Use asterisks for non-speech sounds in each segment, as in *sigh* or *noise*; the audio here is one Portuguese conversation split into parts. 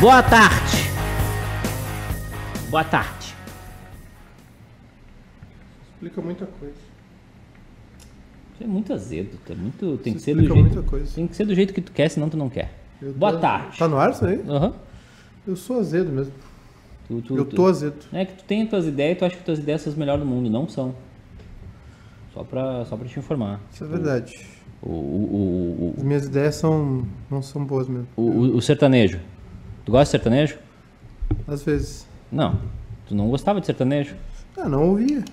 Boa tarde. Boa tarde. Explica muita coisa. Você é muito azedo, tá muito, tem que ser do jeito, muita coisa. tem que ser do jeito que tu quer, senão tu não quer. Eu Boa tô- tarde. Tá no ar isso aí? Aham. Eu sou azedo mesmo. Tu- tu- Eu tu- tô azedo. É que tu tem as tuas ideias e tu acha que tuas ideias são as melhores do mundo, não são. Só pra, só pra te informar. Isso é verdade. O, o, As minhas ideias são não são boas mesmo. o, o, o sertanejo. Tu gosta de sertanejo? Às vezes. Não. Tu não gostava de sertanejo? Ah, não ouvia.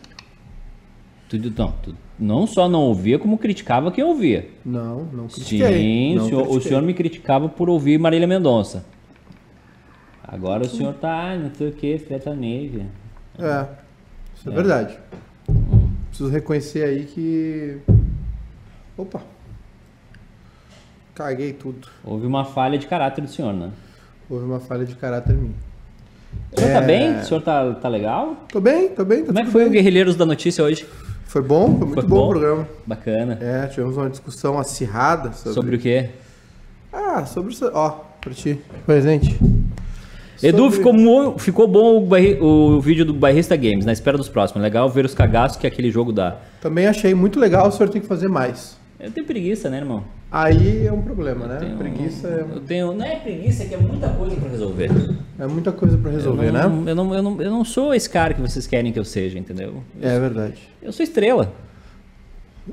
Tu, não, tu não só não ouvia, como criticava quem ouvia. Não, não critiquei. Sim, não o senhor, o critiquei. senhor me criticava por ouvir Marília Mendonça. Agora o senhor tá, ah, não sei o que, sertanejo. É, isso é, verdade. Preciso reconhecer aí que. Opa! Caguei tudo. Houve uma falha de caráter do senhor, né? Houve uma falha de caráter minha. O senhor tá É. bem? O senhor tá, tá legal? Tô bem, tô bem. Tá Como é que foi o bem. Guerrilheiros da Notícia hoje? Foi bom, foi muito Foi bom, bom? o programa. Bacana. É, tivemos uma discussão acirrada sobre. Sobre o quê? Ah, sobre. Ó, pra ti. Presente. Edu, Sobre- ficou, ficou bom o, barri- o vídeo do Barrista Games, na espera dos próximos. Legal ver os cagaços que aquele jogo dá. Também achei muito legal, o senhor tem que fazer mais. Eu tenho preguiça, né, irmão? Aí é um problema, né? Tenho- Preguiça é, Eu tenho. Não é preguiça, é que é muita coisa pra resolver. é muita coisa pra resolver, eu né? não, Eu não, eu, não, eu não sou esse cara que vocês querem que eu seja, entendeu? É verdade. Eu sou estrela.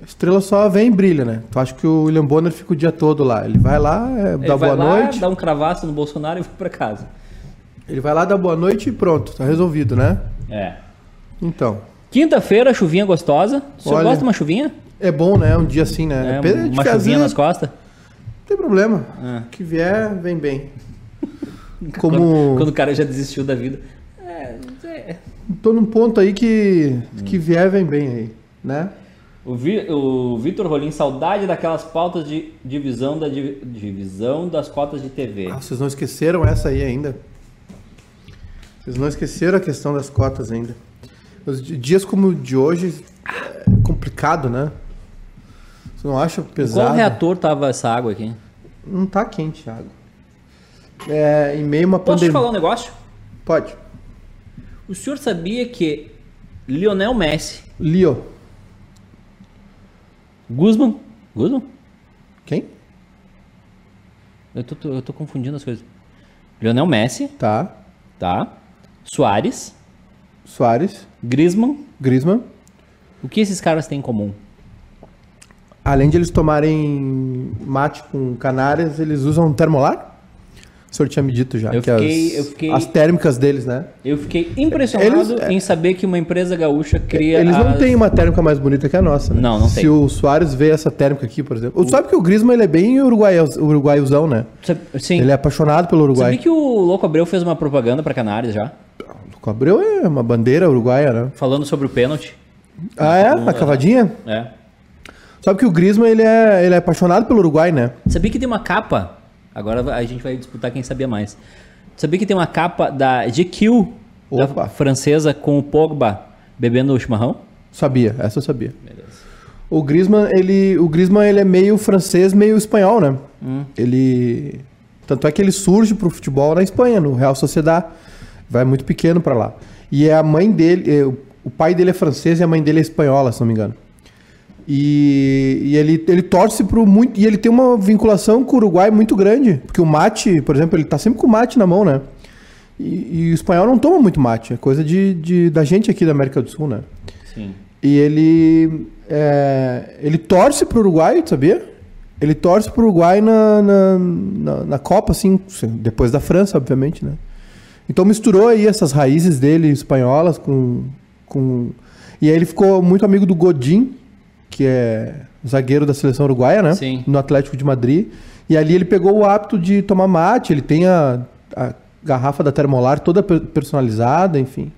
Estrela só vem e brilha, né? Tu acha que o William Bonner fica o dia todo lá. Ele vai lá, é, dá vai boa lá, noite. dá um cravaço no Bolsonaro e vai pra casa. Ele vai lá, dá boa noite e pronto, tá resolvido, né? É. Então. Quinta-feira, chuvinha gostosa. O senhor Olha, gosta de uma chuvinha? É bom, né? Um dia assim, né? É, de uma chuvinha nas costas? Não tem problema. É. O que vier, vem bem. *laughs* Quando, Como. quando o cara já desistiu da vida. É, é. Tô num ponto aí que. Que vier, vem bem aí, né? O, Vi, o Vitor Rolim, saudade daquelas pautas de divisão, da, divi- divisão das cotas de TV. Ah, vocês não esqueceram essa aí ainda? Vocês não esqueceram a questão das cotas ainda. Os di- dias como o de hoje é complicado, né? Você não acha Qual pesado? reator tava essa água aqui? Não tá quente a água. É, em meio a uma Posso te pandemia. falar um negócio? Pode. O senhor sabia que Lionel Messi, Leo. Guzman, Guzman? Quem? Eu tô, tô- eu tô confundindo as coisas. Lionel Messi, Tá. tá? Soares, Soares. Griezmann. Griezmann. O que esses caras têm em comum? Além de eles tomarem mate com canárias, eles usam termolar? O senhor tinha me dito já. Eu que fiquei- as, eu fiquei- as térmicas deles, né? Eu fiquei impressionado Eles- é- em saber que uma empresa gaúcha cria. Eles não as- têm uma térmica mais bonita que a nossa, né? Não, não Se tem. o Soares vê essa térmica aqui, por exemplo. Sabe que o Griezmann ele é bem uruguaio, uruguaiozão, né? Sim. Ele é apaixonado pelo Uruguai. Sabia que o Louco Abreu fez uma propaganda pra Canários já? O Abreu é uma bandeira uruguaia, né? Falando sobre o pênalti. Ah, é? A cavadinha? É. Sabe que o Griezmann ele é, ele é apaixonado pelo Uruguai, né? Sabia que tem uma capa? Agora a gente vai disputar quem sabia mais. Sabia que tem uma capa da GQ, da francesa, com o Pogba bebendo o chimarrão? Sabia, essa eu sabia. Beleza. O Griezmann, ele, o Griezmann, ele é meio francês, meio espanhol, né? Hum. Ele... Tanto é que ele surge pro futebol na Espanha, no Real Sociedad. Vai muito pequeno pra lá. E é a mãe dele... é, o pai dele é francês e a mãe dele é espanhola, se não me engano. E, e ele, ele torce pro muito... E ele tem uma vinculação com o Uruguai muito grande. Porque o mate, por exemplo, ele tá sempre com o mate na mão, né? E, e o espanhol não toma muito mate. É coisa de, de- da gente aqui da América do Sul, né? Sim. E ele, é, ele torce pro Uruguai, sabia? Ele torce pro Uruguai na, na, na, na Copa, assim, depois da França, obviamente, né? Então misturou aí essas raízes dele espanholas com, com... E aí ele ficou muito amigo do Godin, que é zagueiro da seleção uruguaia, né? Sim. No Atlético de Madrid. E ali ele pegou o hábito de tomar mate, ele tem a, a garrafa da Termolar toda per- personalizada, enfim.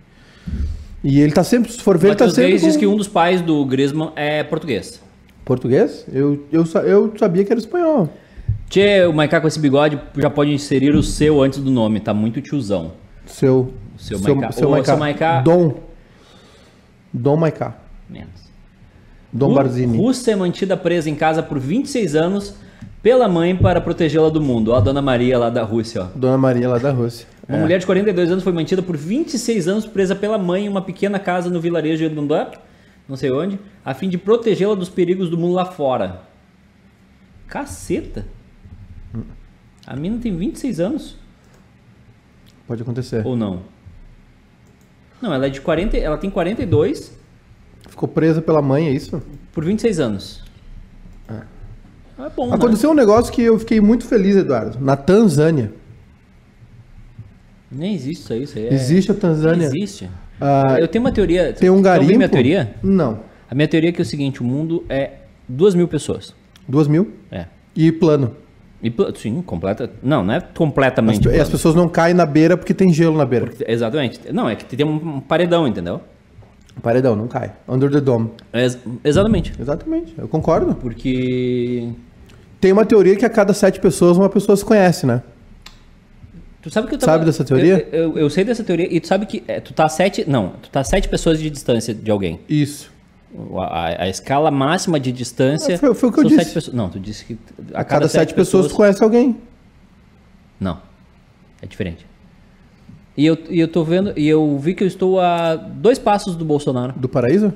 E ele tá sempre, se for ver, ele tá sempre Reis diz com- que um dos pais do Griezmann é português. Português? Eu, eu, eu sabia que era espanhol. Tchê, o Maiká com esse bigode já pode inserir o seu antes do nome, tá muito tiozão. Seu. Seu Maiká. Ô, seu Maiká- Dom. Dom Maiká. Menos. Dom Ru- Barzini. Rússia é mantida presa em casa por 26 anos pela mãe para protegê-la do mundo. Ó, a Dona Maria lá da Rússia, ó. Dona Maria lá da Rússia. Uma mulher de 42 anos foi mantida por 26 anos presa pela mãe em uma pequena casa no vilarejo de Dundá, não sei onde, a fim de protegê-la dos perigos do mundo lá fora. Caceta! A mina tem 26 anos Pode acontecer. ou não? Não, ela é de 40, ela tem 42 Ficou presa pela mãe, é isso? por 26 anos. É bom, né? Aconteceu um negócio que eu fiquei muito feliz, Eduardo. Na Tanzânia. Nem existe isso aí, isso aí é... Existe a Tanzânia. Existe. Ah, Eu tenho uma teoria. Tem um garimpo. minha teoria? Não. A minha teoria é que é o seguinte, o mundo é 2 mil pessoas. Duas mil. É. E plano. E, pla- sim, completa. Não, não é As, completamente. e as plano. pessoas não caem na beira porque tem gelo na beira. Exatamente. Não, é que tem um paredão, entendeu? Paredão, não cai. Under the dome. Ex- exatamente. Exatamente, eu concordo. Porque. Tem uma teoria que a cada sete pessoas uma pessoa se conhece, né? Tu sabe que eu tava- Sabe dessa teoria? Eu, eu- eu sei dessa teoria e tu sabe que é, tu tá a sete. Não, tu tá a sete pessoas de distância de alguém. Isso. A, a- a escala máxima de distância. É, foi- foi o que eu disse. sete pessoas. Não, tu disse que. A, cada, sete, pessoas, tu conhece alguém. Não. É diferente. E eu, e eu tô vendo. E eu vi que eu estou a dois passos do Bolsonaro. Do paraíso?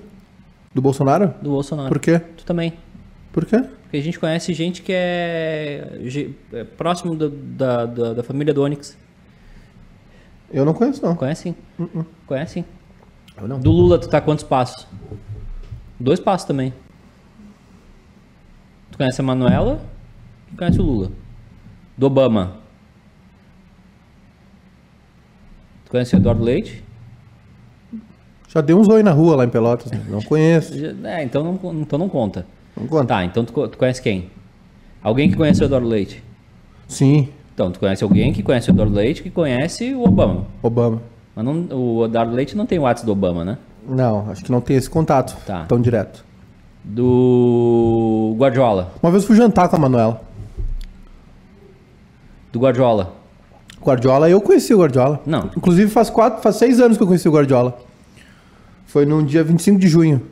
Do Bolsonaro? Do Bolsonaro. Por quê? Tu também. Por quê? Porque a gente conhece gente que é, é próximo do- da, da, da família do Onyx. Eu não conheço, não. Conhecem? Conhecem? Eu não. Do Lula, tu tá a quantos passos? Dois passos também. Tu conhece a Manuela e conhece o Lula. Do Obama. Tu conhece o Eduardo Leite? Já dei um zoi na rua lá em Pelotas. né? Não conheço. É, então não, então não conta. Não conta. Tá, então tu, tu conhece quem? Alguém que conhece o Eduardo Leite? Sim, Então, tu conhece alguém que conhece o Eduardo Leite que conhece o Obama. Obama. Mas não, o Eduardo Leite não tem o WhatsApp do Obama, né? Não, acho que não tem esse contato Tá. tão direto. Do Guardiola. Uma vez fui jantar com a Manuela. Do Guardiola. Guardiola, eu conheci o Guardiola. Não. Inclusive faz quatro, faz seis anos que eu conheci o Guardiola. Foi no dia 25 de junho.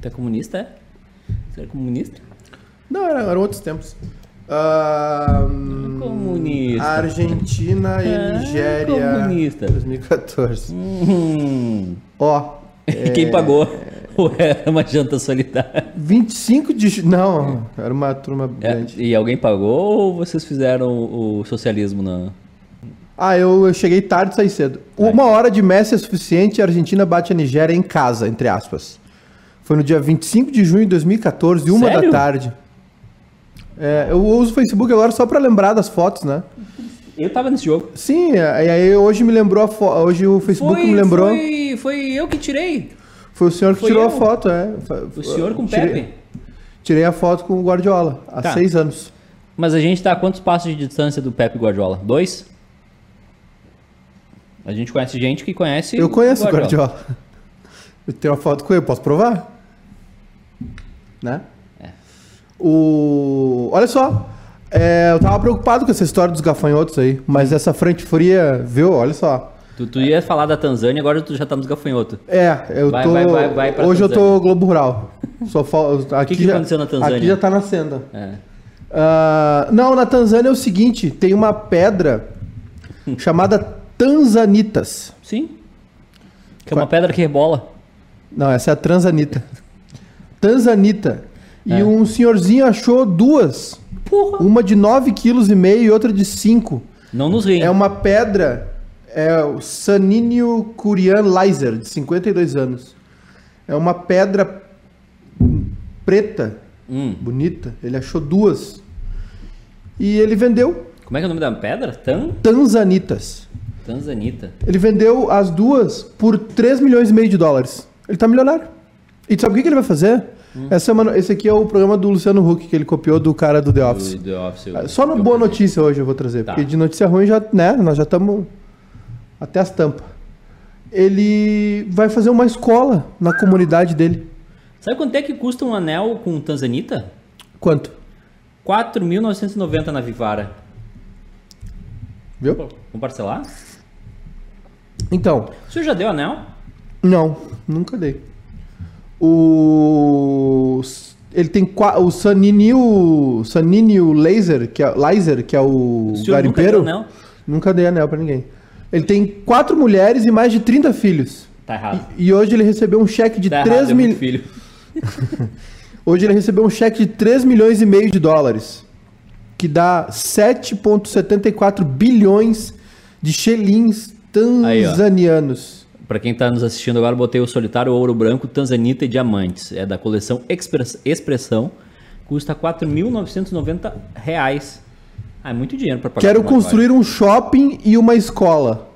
Tu é comunista, é? Você é comunista? Não, era- eram outros tempos. Ah, Comunista. Argentina e Ah, Nigéria. comunista. 2014. Hum. Ó, *laughs* Quem pagou? Ou era uma janta solidária? 25 de junho. Não, era uma turma É, grande. e alguém pagou ou vocês fizeram o socialismo na. Ah, eu, eu cheguei tarde e saí cedo. Uma hora de Messi é suficiente e a Argentina bate a Nigéria em casa, entre aspas. Foi no dia 25 de junho de 2014, uma Sério? da tarde. É, eu uso o Facebook agora só pra lembrar das fotos, né? Eu tava nesse jogo. Sim, é, e aí hoje me lembrou a foto. Hoje o Facebook me lembrou. Foi, Foi, foi eu que tirei. o senhor que foi tirou eu. a foto, é. O senhor com o Pepe. Tirei a foto com o Guardiola, há Tá. seis anos. Mas a gente tá a quantos passos de distância do Pepe Guardiola? Dois? A gente conhece gente que conhece. Eu conheço o Guardiola. Eu tenho uma foto com ele, posso provar? Né? É. O... Olha só, é, eu tava preocupado com essa história dos gafanhotos aí, mas essa frente fria, viu? Olha só. Tu, tu ia falar da Tanzânia, agora tu já tá nos gafanhotos. É, eu Vai, tô. vai, vai, vai pra Hoje eu Tanzânia. tô Globo Rural. Só fal... *laughs* aqui que já... aconteceu na Tanzânia? Aqui já tá nascendo. É. Ah, não, na Tanzânia é o seguinte: tem uma pedra *laughs* chamada Tanzanitas. Sim. Que é uma pedra que rebola. Não, essa é a Transanita. Tanzanita. E É. um senhorzinho achou duas. Porra. Uma de 9,5 kg e outra de 5. Não nos riem. É uma pedra. É o Saninio Curian Leiser, de 52 anos. É uma pedra preta, Hum. bonita. Ele achou duas. E ele vendeu Como é que é o nome da pedra? Tan? Tanzanitas. Tanzanita. Ele vendeu as duas por 3 milhões e meio de dólares. Ele tá milionário. E tu sabe o que, que ele vai fazer? Essa é uma no- esse aqui é o programa do Luciano Huck, que ele copiou do cara do The Office. Do The Office. Ah, Só no Boa Notícia hoje eu vou trazer, Tá. porque de notícia ruim já, né, nós já estamos até as tampas. Ele vai fazer uma escola na comunidade dele. Sabe quanto é que custa um anel com Tanzanita? Quanto? 4.990 na Vivara. Viu? Vamos parcelar? Então, O senhor já deu anel? não, nunca dei. O Ele tem qua- o Saninho, Saninho Laser, que é, Laser, que é o O senhor garimpeiro. nunca deu anel? Nunca dei anel pra ninguém. Ele tem quatro mulheres e mais de 30 filhos. Tá errado. E, e hoje ele recebeu um cheque de Tá 3 errado, é mil... muito filho. *laughs* Hoje ele recebeu um cheque de 3 milhões e meio de dólares, que dá 7,74 bilhões de shillings Aí, tanzanianos. Pra quem tá nos assistindo agora, botei o solitário ouro branco, tanzanita e diamantes. É da coleção Express- Expressão. Custa 4.990 reais. Ah, é muito dinheiro pra pagar. Quero construir um shopping e uma escola.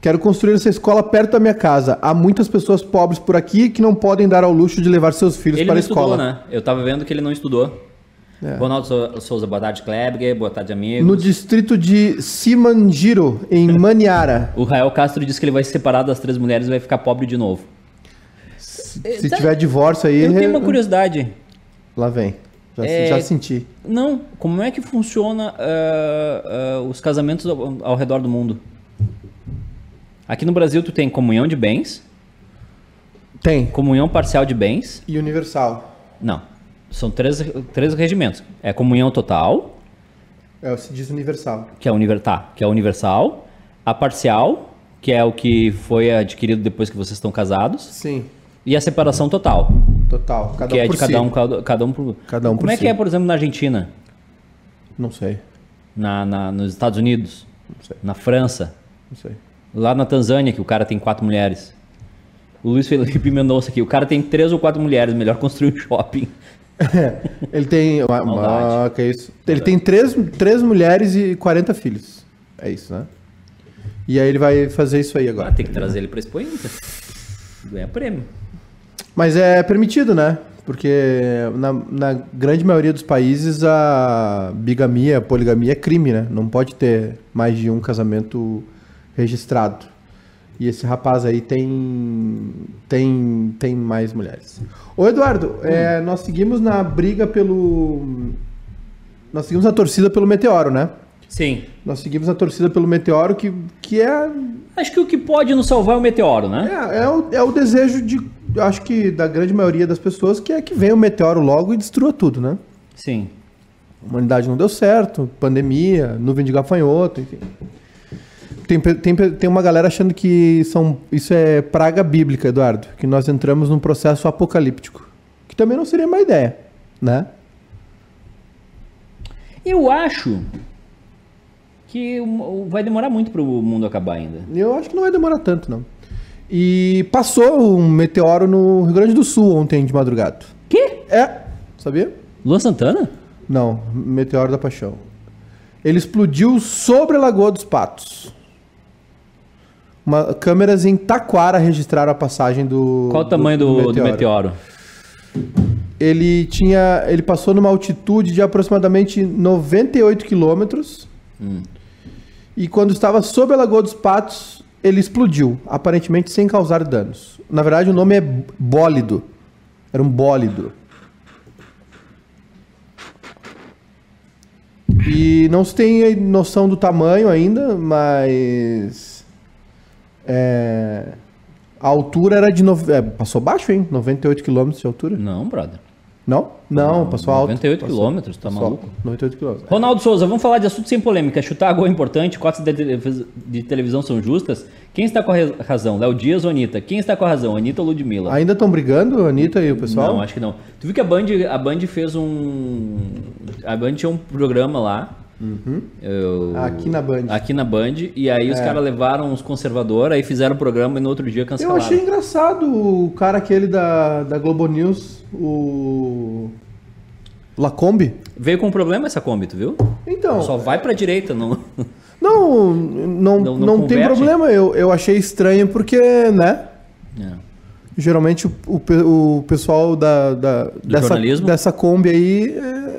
Quero construir essa escola perto da minha casa. Há muitas pessoas pobres por aqui que não podem dar ao luxo de levar seus filhos Ele para não a estudou, escola. né? Eu tava vendo que ele não estudou. É. Ronaldo Sou- Souza, boa tarde, Kleber. Boa tarde, amigos. No distrito de Simanjiro, em *laughs* Maniara. O Rael Castro disse que ele vai se separar das três mulheres e vai ficar pobre de novo. Se Tá- tiver divórcio aí, Eu tenho uma curiosidade. lá vem. Já, É- já senti. Não, como é que funciona ah, ah, os casamentos ao, ao redor do mundo? Aqui no Brasil tu tem comunhão de bens, Tem. comunhão parcial de bens. E universal. Não, são três, três regimentos. É comunhão total, É, se diz universal. que é, univer, tá, que é universal. A parcial, que é o que foi adquirido depois que vocês estão casados. Sim, E a separação total, total. Cada que um é por de cada si. um, cada, cada um por... Cada um Como por é si. que é, por exemplo, na Argentina? Não sei. Na, na- nos Estados Unidos? Não sei. Na França? Não sei. Lá na Tanzânia, que o cara tem quatro mulheres. O Luiz Felipe Mendonça aqui. O cara tem três ou quatro mulheres. Melhor *laughs* construir um shopping. *laughs* Ele tem. Ah, ah, que isso. Ele tem três, três mulheres e 40 filhos. É isso, né? E aí ele vai fazer isso aí Ah, agora. tem que trazer ele pra Expo Inter. Ganha prêmio. Mas é permitido, né? Porque na, na grande maioria dos países a bigamia, a poligamia é crime, né? Não pode ter mais de um casamento registrado. E esse rapaz aí tem tem tem mais mulheres. Ô Eduardo, é, nós seguimos na briga pelo nós seguimos a torcida pelo Meteoro, né? Sim. Nós seguimos a torcida pelo Meteoro que, que é Acho que o que pode nos salvar é o meteoro, né? É, é, o, é o desejo de, acho que da grande maioria das pessoas, que é que venha o meteoro logo e destrua tudo, né? Sim. A humanidade não deu certo, pandemia, nuvem de gafanhoto, enfim. Tem, tem, tem uma galera achando que são, isso é praga bíblica, Eduardo, que nós entramos num processo apocalíptico. Que também não seria uma ideia, né? Eu acho que o- o- vai demorar muito pro mundo acabar ainda. Eu acho que não vai demorar tanto, não. E passou um meteoro no Rio Grande do Sul ontem de madrugada. Quê? É, sabia? Luan Santana? Não, Meteoro da Paixão. Ele explodiu sobre a Lagoa dos Patos. Uma, câmeras em Taquara registraram a passagem do. Qual o tamanho do, do meteoro? Ele tinha. Ele passou numa altitude de aproximadamente 98 quilômetros. E quando estava sob a Lagoa dos Patos, ele explodiu, aparentemente sem causar danos. Na verdade, o nome é bólido. Era um bólido. E não se tem noção do tamanho ainda, mas. É, a altura era de. nove- é, passou baixo, hein? 98 quilômetros de altura. Não, brother. Não? Não, passou alto. 98 Passou- quilômetros, tá passou maluco? alto. 98 quilômetros. Ronaldo Souza, vamos falar de assunto sem polêmica. Chutar gol é importante, cotas de, tele- de televisão são justas. Quem está com a razão? Léo Dias ou Anitta? Quem está com a razão? Anitta ou Ludmilla? Ainda estão brigando, a Anitta e o pessoal? Não, acho que não. Tu viu que a Band, a Band fez um. A Band tinha um programa lá. Eu- Aqui na Band. Aqui na Band. E aí os caras levaram os conservadores, aí fizeram o programa e no outro dia Eu cancelaram. achei engraçado o cara aquele da, da Globo News, o. Lacombe. Veio com um problema essa Kombi, tu viu? Então. Só vai pra direita, não. *laughs* Não, não, Não- não, não tem problema. Eu, eu achei estranho porque, né? É. Geralmente o, o, o pessoal da, da- dessa, jornalismo? dessa Kombi aí é,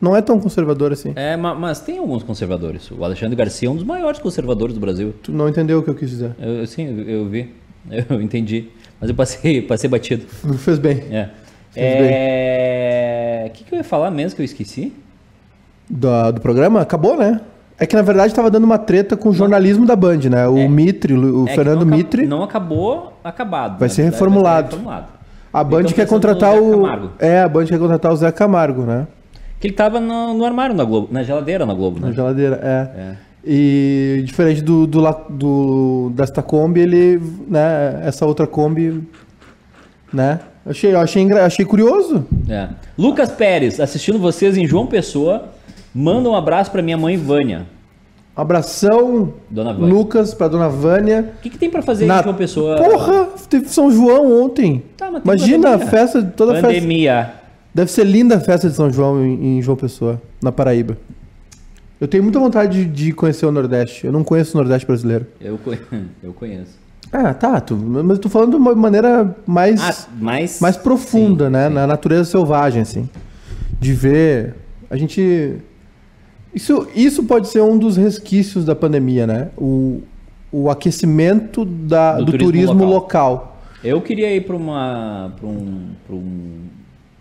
não é tão conservador assim. É, ma- mas tem alguns conservadores. O Alexandre Garcia é um dos maiores conservadores do Brasil. Tu não entendeu o que eu quis dizer. Eu, sim, eu, eu vi. *laughs* Eu entendi. Mas eu passei, *laughs* passei batido. Fez bem. É. Fez É. O que, que eu ia falar mesmo que eu esqueci? Do, do programa? Acabou, né? É que na verdade tava dando uma treta com o jornalismo da Band, né? O Mitre, o É Fernando não Mitre. Não acabou acabado. Vai ser reformulado. Vai ser reformulado. A Band Então, quer contratar o. Camargo. É, a Band quer contratar o Zé Camargo, né? Que ele tava no, no armário na Globo, na geladeira na Globo, Na né? geladeira, é. É. E diferente do, do, do desta Kombi, ele, né, essa outra Kombi, né? Achei, achei, achei curioso. É. Lucas Pérez, assistindo vocês em João Pessoa, manda um abraço pra minha mãe Vânia. Abração, Dona Vânia. Lucas, pra dona Vânia. O que, que tem pra fazer Na- em João Pessoa? Porra, teve São João ontem. Tá, Imagina a pandemia. festa, toda a festa. Pandemia. Deve ser linda a festa de São João em, em João Pessoa, na Paraíba. Eu tenho muita vontade de, conhecer o Nordeste. Eu não conheço o Nordeste brasileiro. Eu, *laughs* eu conheço. Ah, tá. Tu, mas eu tô falando de uma maneira mais, Ah, mas... mais profunda, sim, né? sim. Na natureza selvagem, assim. De ver. A gente. Isso, isso pode ser um dos resquícios da pandemia, né? O, o aquecimento da, Do turismo local. Eu queria ir para uma para um, pra um,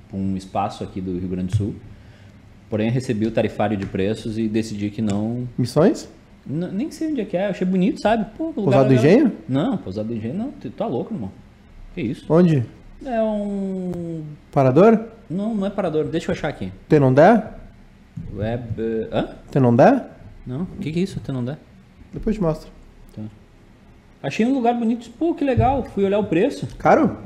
pra um espaço aqui do Rio Grande do Sul. Porém, recebi o tarifário de preços e decidi que não. Missões? n- nem sei onde é que é. Eu achei bonito, sabe? Pô, lugar Pousado do. Engenho? Não, Pousado do Engenho não. Tu tá louco, irmão. Que isso? Onde? É um. Parador? Não, não é parador. Deixa eu achar aqui. Web. eh, Hã? Tenondé? Não? O que, que é isso? Até não dá. Depois te mostro. Achei um lugar bonito. Pô, que legal. Fui olhar o preço. Caro?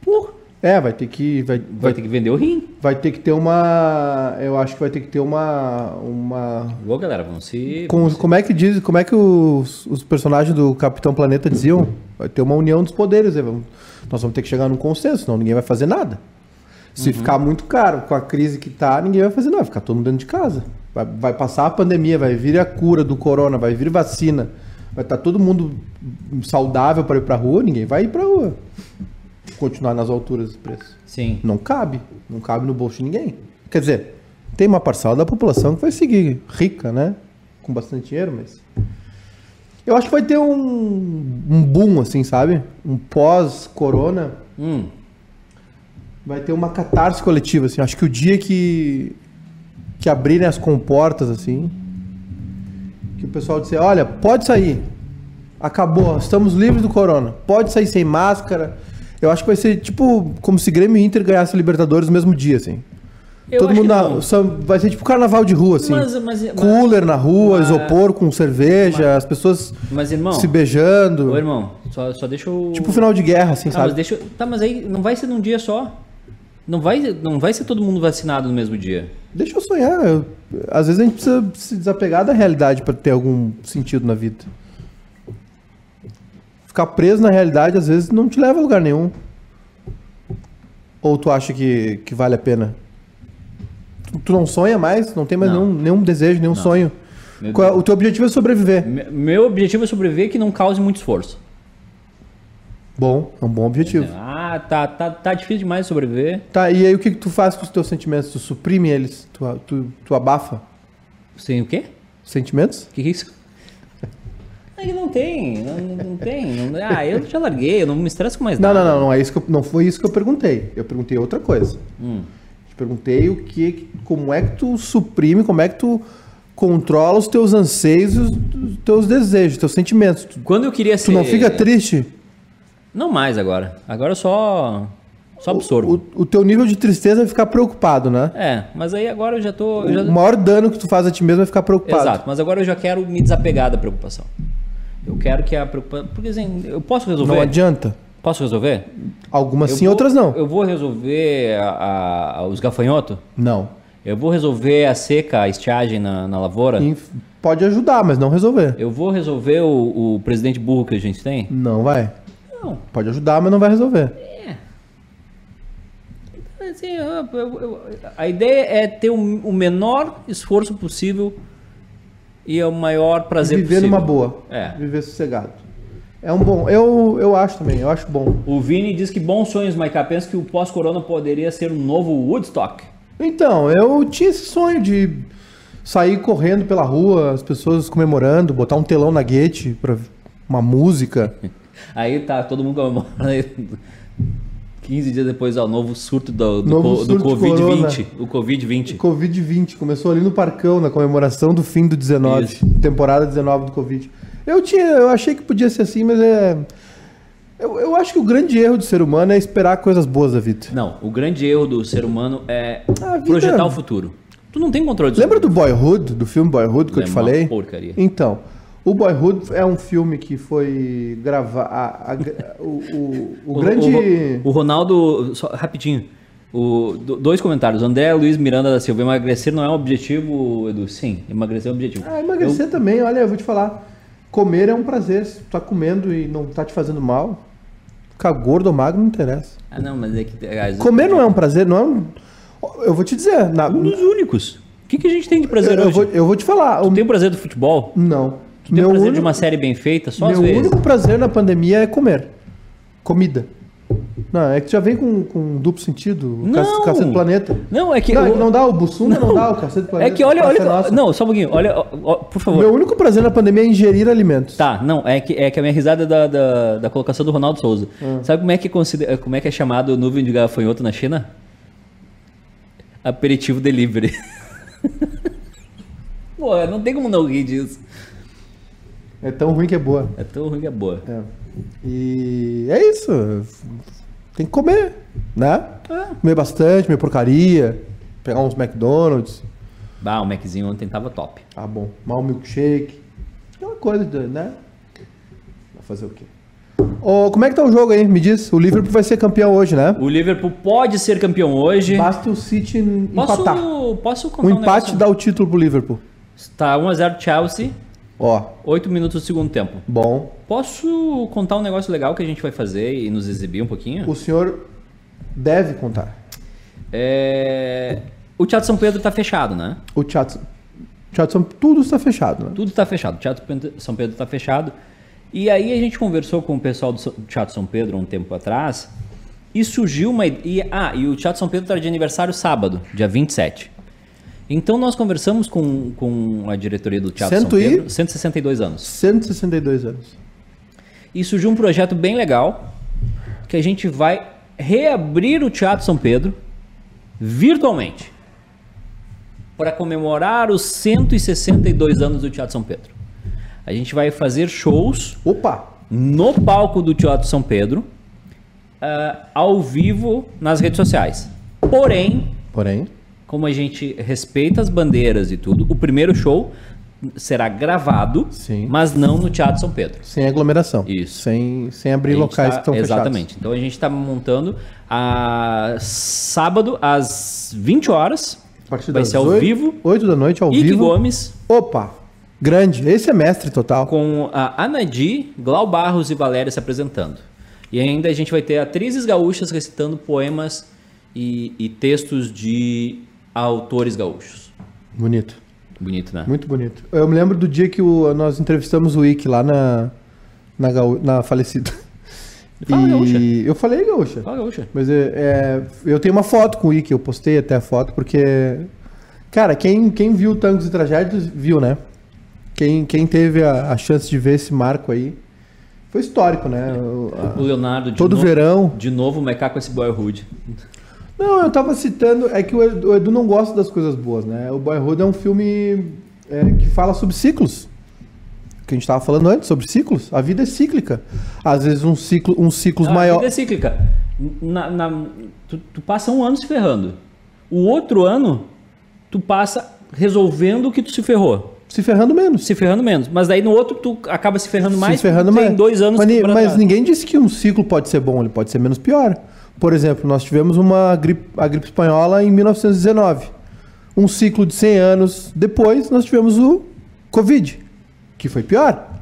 Pô. É, vai ter que. Vai, Vai vai, ter que vender o rim. vai ter que ter uma. Eu acho que vai ter que ter uma. Uma. Ô, galera, vamos se. Com, como é que diz, como é que os, os personagens do Capitão Planeta diziam? Vai ter uma união dos poderes, né? Vamos- nós vamos ter que chegar num consenso, senão ninguém vai fazer nada. Se ficar muito caro com a crise que tá, ninguém vai fazer nada, vai ficar todo mundo dentro de casa. Vai, vai passar a pandemia, vai vir a cura do corona, vai vir vacina, vai estar todo mundo saudável para ir pra rua, ninguém vai ir pra rua. Continuar nas alturas dos preços. Sim. Não cabe. Não cabe no bolso de ninguém. Quer dizer, tem uma parcela da população que vai seguir rica, né? Com bastante dinheiro, mas. Eu acho que vai ter um, um boom, assim, sabe? Um pós-corona. Hum. Vai ter uma catarse coletiva, assim. Acho que o dia que. que abrirem as comportas, assim. Que o pessoal disser: olha, pode sair. Acabou, estamos livres do corona. Pode sair sem máscara. Eu acho que vai ser tipo como se Grêmio e Inter ganhassem a Libertadores no mesmo dia, assim. Eu Todo acho mundo na, só- vai ser tipo carnaval de rua, assim. Mas, mas, mas, Cooler na rua, mas- isopor com cerveja, as pessoas mas, irmão, se beijando. ô, irmão, só, só deixa eu... Tipo final de guerra, assim, mas sabe? deixa eu- Tá, mas aí não vai ser num dia só. Não vai, não vai ser todo mundo vacinado no mesmo dia. Deixa eu sonhar. eu- às vezes a gente precisa se desapegar da realidade para ter algum sentido na vida. Ficar preso na realidade às vezes não te leva a lugar nenhum. Ou tu acha que, que vale a pena? Tu, tu não sonha mais? Não tem mais Não. nenhum, nenhum desejo, nenhum sonho. Meu Qual é- o teu objetivo é sobreviver. Me- Meu objetivo é sobreviver que não cause muito esforço. Bom, é um bom objetivo. Ah, tá, tá, tá difícil demais sobreviver. Tá, e aí o que, que tu faz com os teus sentimentos? Tu suprime eles? Tu, tu, tu abafa Sem o quê? os sentimentos? O que, que é isso? É que não tem, não, não tem. não- ah, eu já larguei, eu não me estresso com mais Não, nada. não, não, não, é isso que eu- não foi isso que eu perguntei. Eu perguntei outra coisa. Hum. Te perguntei o que, como é que tu suprime, como é que tu controla os teus anseios, os teus desejos, os teus sentimentos. Quando eu queria ser... tu não fica triste? Não mais agora. Agora eu só... Só absorvo. O, o teu nível de tristeza vai ficar preocupado, né? É, mas aí agora eu já tô... eu já- O maior dano que tu faz a ti mesmo é ficar preocupado. Exato, mas agora eu já quero me desapegar da preocupação. Eu quero que a preocupação... Porque assim, eu posso resolver? Não adianta. Posso resolver? Algumas Eu sim, vou- outras não. Eu vou resolver a- a- os gafanhotos? Não. Eu vou resolver a seca, a estiagem na, na lavoura? Inf- Pode ajudar, mas não resolver. Eu vou resolver o, o presidente burro que a gente tem? Não vai. Não. Pode ajudar, mas não vai resolver. Assim, eu- eu- eu- a ideia é ter o, o menor esforço possível e o maior prazer Viver possível. numa boa. É. Viver sossegado. É um bom. Eu, eu acho também, eu acho bom. O Vini diz que bons sonhos, Maiká. Pensa que o pós-corona poderia ser um novo Woodstock. Então, eu tinha esse sonho de sair correndo pela rua, as pessoas comemorando, botar um telão na guete pra uma música. *laughs* Aí tá, todo mundo comemora. 15 dias depois, ó, o novo surto do, do, Novo co- do surto de Covid-20. O Covid-20. Covid-20 começou ali no Parcão, na comemoração do fim do 19, Isso. temporada 19 do Covid. Eu tinha, eu achei que podia ser assim, mas é Eu, eu acho que o grande erro do ser humano é esperar coisas boas da vida. Não, o grande erro do ser humano é projetar o futuro. Tu não tem controle disso. Lembra do Boyhood, do filme Boyhood que eu te falei? porcaria. Então, o Boyhood é um filme que foi gravar. o, o, o *laughs* grande. O, o Ronaldo, só, rapidinho. O, do- dois comentários. André Luiz Miranda da Silva. Emagrecer não é um objetivo, Edu? Sim, emagrecer é um objetivo. Ah, emagrecer também, olha, eu vou te falar. Comer é um prazer. Se tu tá comendo e não tá te fazendo mal, ficar gordo ou magro não interessa. Ah, não, mas é que. vezes- Comer não é um prazer, não é um. Eu vou te dizer. Na, Um dos únicos. O que, que a gente tem de eu, prazer eu hoje? vou, eu vou te falar. o- Tem o prazer do futebol? Não. Tu tem o Meu prazer de único- uma série bem feita? Só Meu único prazer na pandemia é comer. Comida. Não, é que já vem com, com duplo sentido. O Não. Cac- Cacete do Planeta. Não, é que. não, é que não dá o Bussunda, não, dá o Cacete do Planeta. É que olha, olha. Nossa. Não, só um pouquinho. Olha, ó, ó, por favor. Meu único prazer na pandemia é ingerir alimentos. Tá, não, é que, é que a minha risada é da, da, da colocação do Ronaldo Souza. Hum. Sabe como é, que é considera- como é que é chamado nuvem de gafanhoto na China? Aperitivo delivery. *laughs* Pô, não tem como não rir disso. É tão ruim que é boa. É tão ruim que é boa. É. E é isso. Tem que comer, né? Comer bastante, comer porcaria. Pegar uns McDonald's. Bah, o Maczinho ontem tava top. Ah, bom. Um milkshake. Aquela coisa, de- né? Vai fazer o quê? Ô, como é que tá o jogo aí? Me diz. O Liverpool vai ser campeão hoje, né? O Liverpool pode ser campeão hoje. Basta o City empatar. Posso, contar O um empate negócio? dá o título pro Liverpool. Tá 1x0 Chelsea, Ó, 8 minutos do segundo tempo. bom. Posso contar um negócio legal que a gente vai fazer e nos exibir um pouquinho? O senhor deve contar. É... O Teatro São Pedro tá fechado, né? O Teatro, teatro São- tudo está fechado, né? Tudo tá fechado. O Teatro São Pedro tá fechado. E aí a gente conversou com o pessoal do Teatro São Pedro um tempo atrás e surgiu uma e Ah, e o Teatro São Pedro tá de aniversário sábado, dia 27. Então nós conversamos com, com a diretoria do Teatro Cento São e- Pedro, 162 anos. 162 anos. E surgiu um projeto bem legal que a gente vai reabrir o Teatro São Pedro virtualmente para comemorar os 162 anos do Teatro São Pedro. A gente vai fazer shows Opa! no palco do Teatro São Pedro ah, ao vivo nas redes sociais. Porém, Porém, como a gente respeita as bandeiras e tudo, o primeiro show será gravado, Sim. mas não no Teatro São Pedro. sem aglomeração. Isso. Sem, sem abrir locais tá- que estão fechados. Exatamente. Então a gente está montando a sábado às 20 horas. A partir Vai das ser ao 8, vivo. 8 da noite ao Ike vivo. Gomes Opa! Grande. Esse é mestre total. com a Anadi, Glau Barros e Valéria se apresentando. E ainda a gente vai ter atrizes gaúchas recitando poemas e, e textos de autores gaúchos. Bonito. Bonito, né? Muito bonito. Eu me lembro do dia que o- nós entrevistamos o Ike lá na, na, gaú- na falecida. Fala, gaúcha. Eu falei, gaúcha. Fala, gaúcha. Mas é, é, eu tenho uma foto com o Ike, eu postei até a foto, porque. Cara, quem, quem viu Tangos e Tragédias viu, né? Quem, quem teve a, a chance de ver esse marco aí. Foi histórico, né? O- a- O Leonardo, de todo novo, verão. De novo, o macaco com esse boyhood. Não, eu tava citando. É que o Edu, o Edu não gosta das coisas boas, né? O Boyhood é um filme é, que fala sobre ciclos. Que a gente tava falando antes, sobre ciclos. A vida é cíclica. Às vezes um ciclo, uns ciclos Ah, A maiores. vida é cíclica. Na- na- tu, tu passa um ano se ferrando. O outro ano, tu passa resolvendo o que tu se ferrou. Se ferrando menos. Se ferrando menos. Mas daí no outro tu acaba se ferrando mais. se ferrando tem mais. dois anos mas, mas ninguém disse que um ciclo pode ser bom, ele pode ser menos pior. Por exemplo, nós tivemos uma gripe, a gripe espanhola em 1919. Um ciclo de 100 anos depois, nós tivemos o Covid, que foi pior.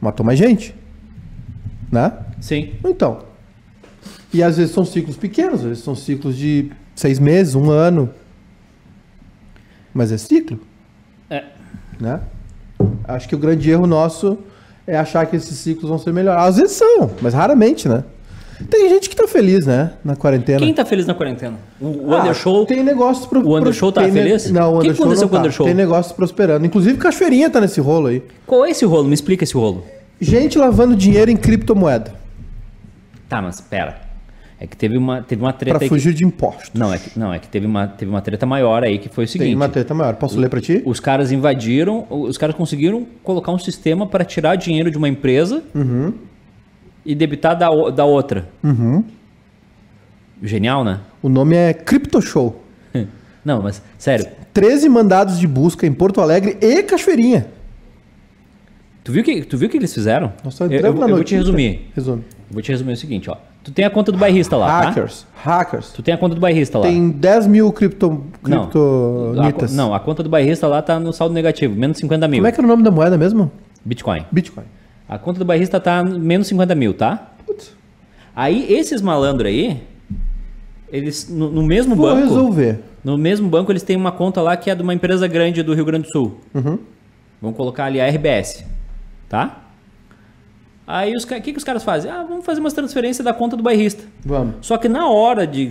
Matou mais gente. Né? Sim. Então. E às vezes são ciclos pequenos, às vezes são ciclos de seis meses, um ano. Mas é ciclo, É. né? Acho que o grande erro nosso é achar que esses ciclos vão ser melhores. Às vezes são, mas raramente, né? Tem gente que tá feliz, né? Na quarentena. Quem tá feliz na quarentena? O, o Ah, Undershow. Tem negócios pro, O Undershow tá ne- feliz? Não, o O que Undershow aconteceu não com o tá. Undershow? Tem negócios prosperando. Inclusive, Cachoeirinha tá nesse rolo aí. Qual é esse rolo? Me explica esse rolo. Gente lavando dinheiro em criptomoeda Tá, mas pera. É que teve uma, teve uma treta para aí. que- fugir de impostos. Não, é que, não, é que teve uma, teve uma treta maior aí que foi o seguinte. Tem uma treta maior. Posso ler pra ti? Os caras invadiram, os caras conseguiram colocar um sistema para tirar dinheiro de uma empresa e debitar da, da outra. Uhum. Genial, né? O nome é Crypto Show. *laughs* Não, mas sério. 13 mandados de busca em Porto Alegre e Cachoeirinha. Tu viu que tu viu que eles fizeram? Nós só eu, eu- eu vou te resumir. Resume. Eu vou te resumir o seguinte, ó. Tu tem a conta do bairrista lá, tá? Hackers. Hackers. Tu tem a conta do bairrista lá. Tem 10 mil cripto, Não. criptonitas. A co- não, a conta do bairrista lá tá no saldo negativo, menos 50 mil. Como é que era o nome da moeda mesmo? Bitcoin. Bitcoin. A conta do bairrista tá menos 50 mil, tá? Putz. Aí esses malandros aí, eles no, no mesmo Vou banco, resolver. no mesmo banco eles têm uma conta lá que é de uma empresa grande do Rio Grande do Sul. Uhum. Vamos colocar ali a RBS, tá? Aí o que, que os caras fazem? Ah, vamos fazer umas transferências da conta do bairrista. Vamos. Só que na hora de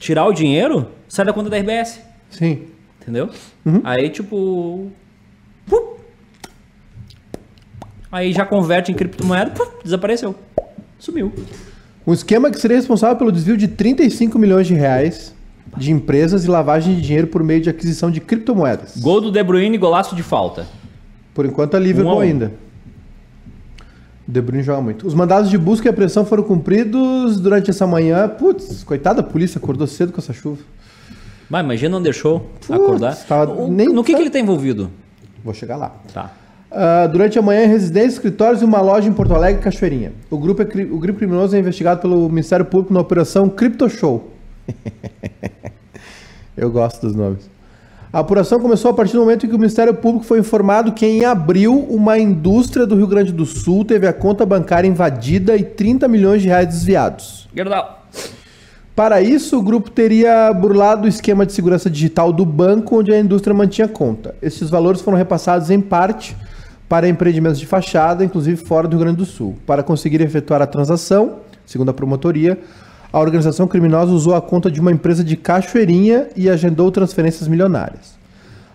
tirar o dinheiro, sai da conta da RBS. Sim. Entendeu? Uhum. Aí, tipo. pup. Aí já converte em criptomoeda, pup, desapareceu. Sumiu. Um esquema que seria responsável pelo desvio de 35 milhões de reais de empresas e lavagem de dinheiro por meio de aquisição de criptomoedas. Gol do De Bruyne, golaço de falta. Por enquanto é Liverpool Um a um. ainda. O De Bruyne joga muito. Os mandados de busca e apreensão foram cumpridos durante essa manhã. Putz, coitada, a polícia acordou cedo com essa chuva. Mas imagina não deixou Putz, acordar. tava- O- nem- no que, que ele tá envolvido? Vou chegar lá. Tá. Ah, durante a manhã, em residências, escritórios e uma loja em Porto Alegre, Cachoeirinha. O grupo, é cri- o grupo criminoso é investigado pelo Ministério Público na Operação Crypto Show. *laughs* Eu gosto dos nomes. A apuração começou a partir do momento em que o Ministério Público foi informado que em abril uma indústria do Rio Grande do Sul teve a conta bancária invadida e 30 milhões de reais desviados. Gerdau. Para isso, o grupo teria burlado o esquema de segurança digital do banco onde a indústria mantinha conta. Esses valores foram repassados em parte para empreendimentos de fachada, inclusive fora do Rio Grande do Sul. Para conseguir efetuar a transação, segundo a promotoria, a organização criminosa usou a conta de uma empresa de Cachoeirinha e agendou transferências milionárias.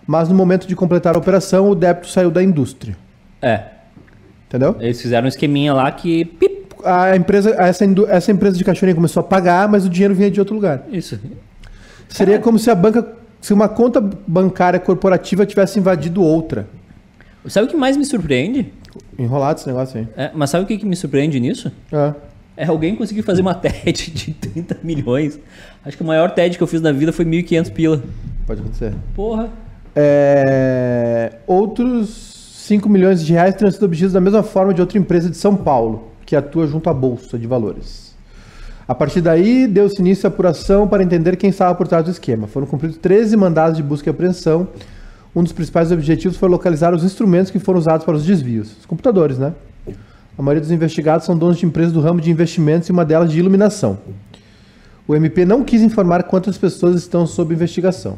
Mas no momento de completar a operação, o débito saiu da indústria. É. Entendeu? Eles fizeram um esqueminha lá que. Pip. A empresa, essa, essa empresa de Cachoeirinha começou a pagar, mas o dinheiro vinha de outro lugar. Isso. Seria como se a banca, se uma conta bancária corporativa tivesse invadido outra. Sabe o que mais me surpreende? Enrolado esse negócio aí. É, mas sabe o que, que me surpreende nisso? Ah, É alguém conseguir fazer uma *laughs* TED de 30 milhões. Acho que o maior TED que eu fiz na vida foi 1.500 pila. pode acontecer. Porra. É, outros 5 milhões de reais teriam sido obtidos da mesma forma de outra empresa de São Paulo, que atua junto à Bolsa de Valores. A partir daí, deu-se início à apuração para entender quem estava por trás do esquema. Foram cumpridos 13 mandados de busca e apreensão. Um dos principais objetivos foi localizar os instrumentos que foram usados para os desvios. Os computadores, né? A maioria dos investigados são donos de empresas do ramo de investimentos e uma delas de iluminação. O MP não quis informar quantas pessoas estão sob investigação.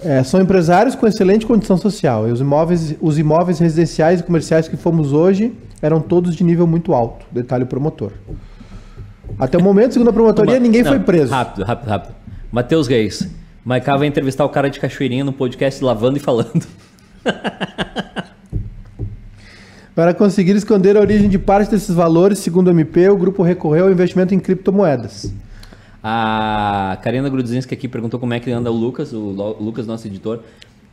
É, são empresários com excelente condição social. E os imóveis, os imóveis residenciais e comerciais que fomos hoje eram todos de nível muito alto. Detalhe o promotor. Até o momento, segundo a promotoria, ninguém Não, foi preso. Rápido, rápido, rápido. Matheus Reis. Maiká vai entrevistar o cara de Cachoeirinha no podcast Lavando e Falando. *laughs* Para conseguir esconder a origem de parte desses valores, segundo o MP, o grupo recorreu ao investimento em criptomoedas. A Karina Grudzinski aqui perguntou como é que anda o Lucas, o Lucas, nosso editor.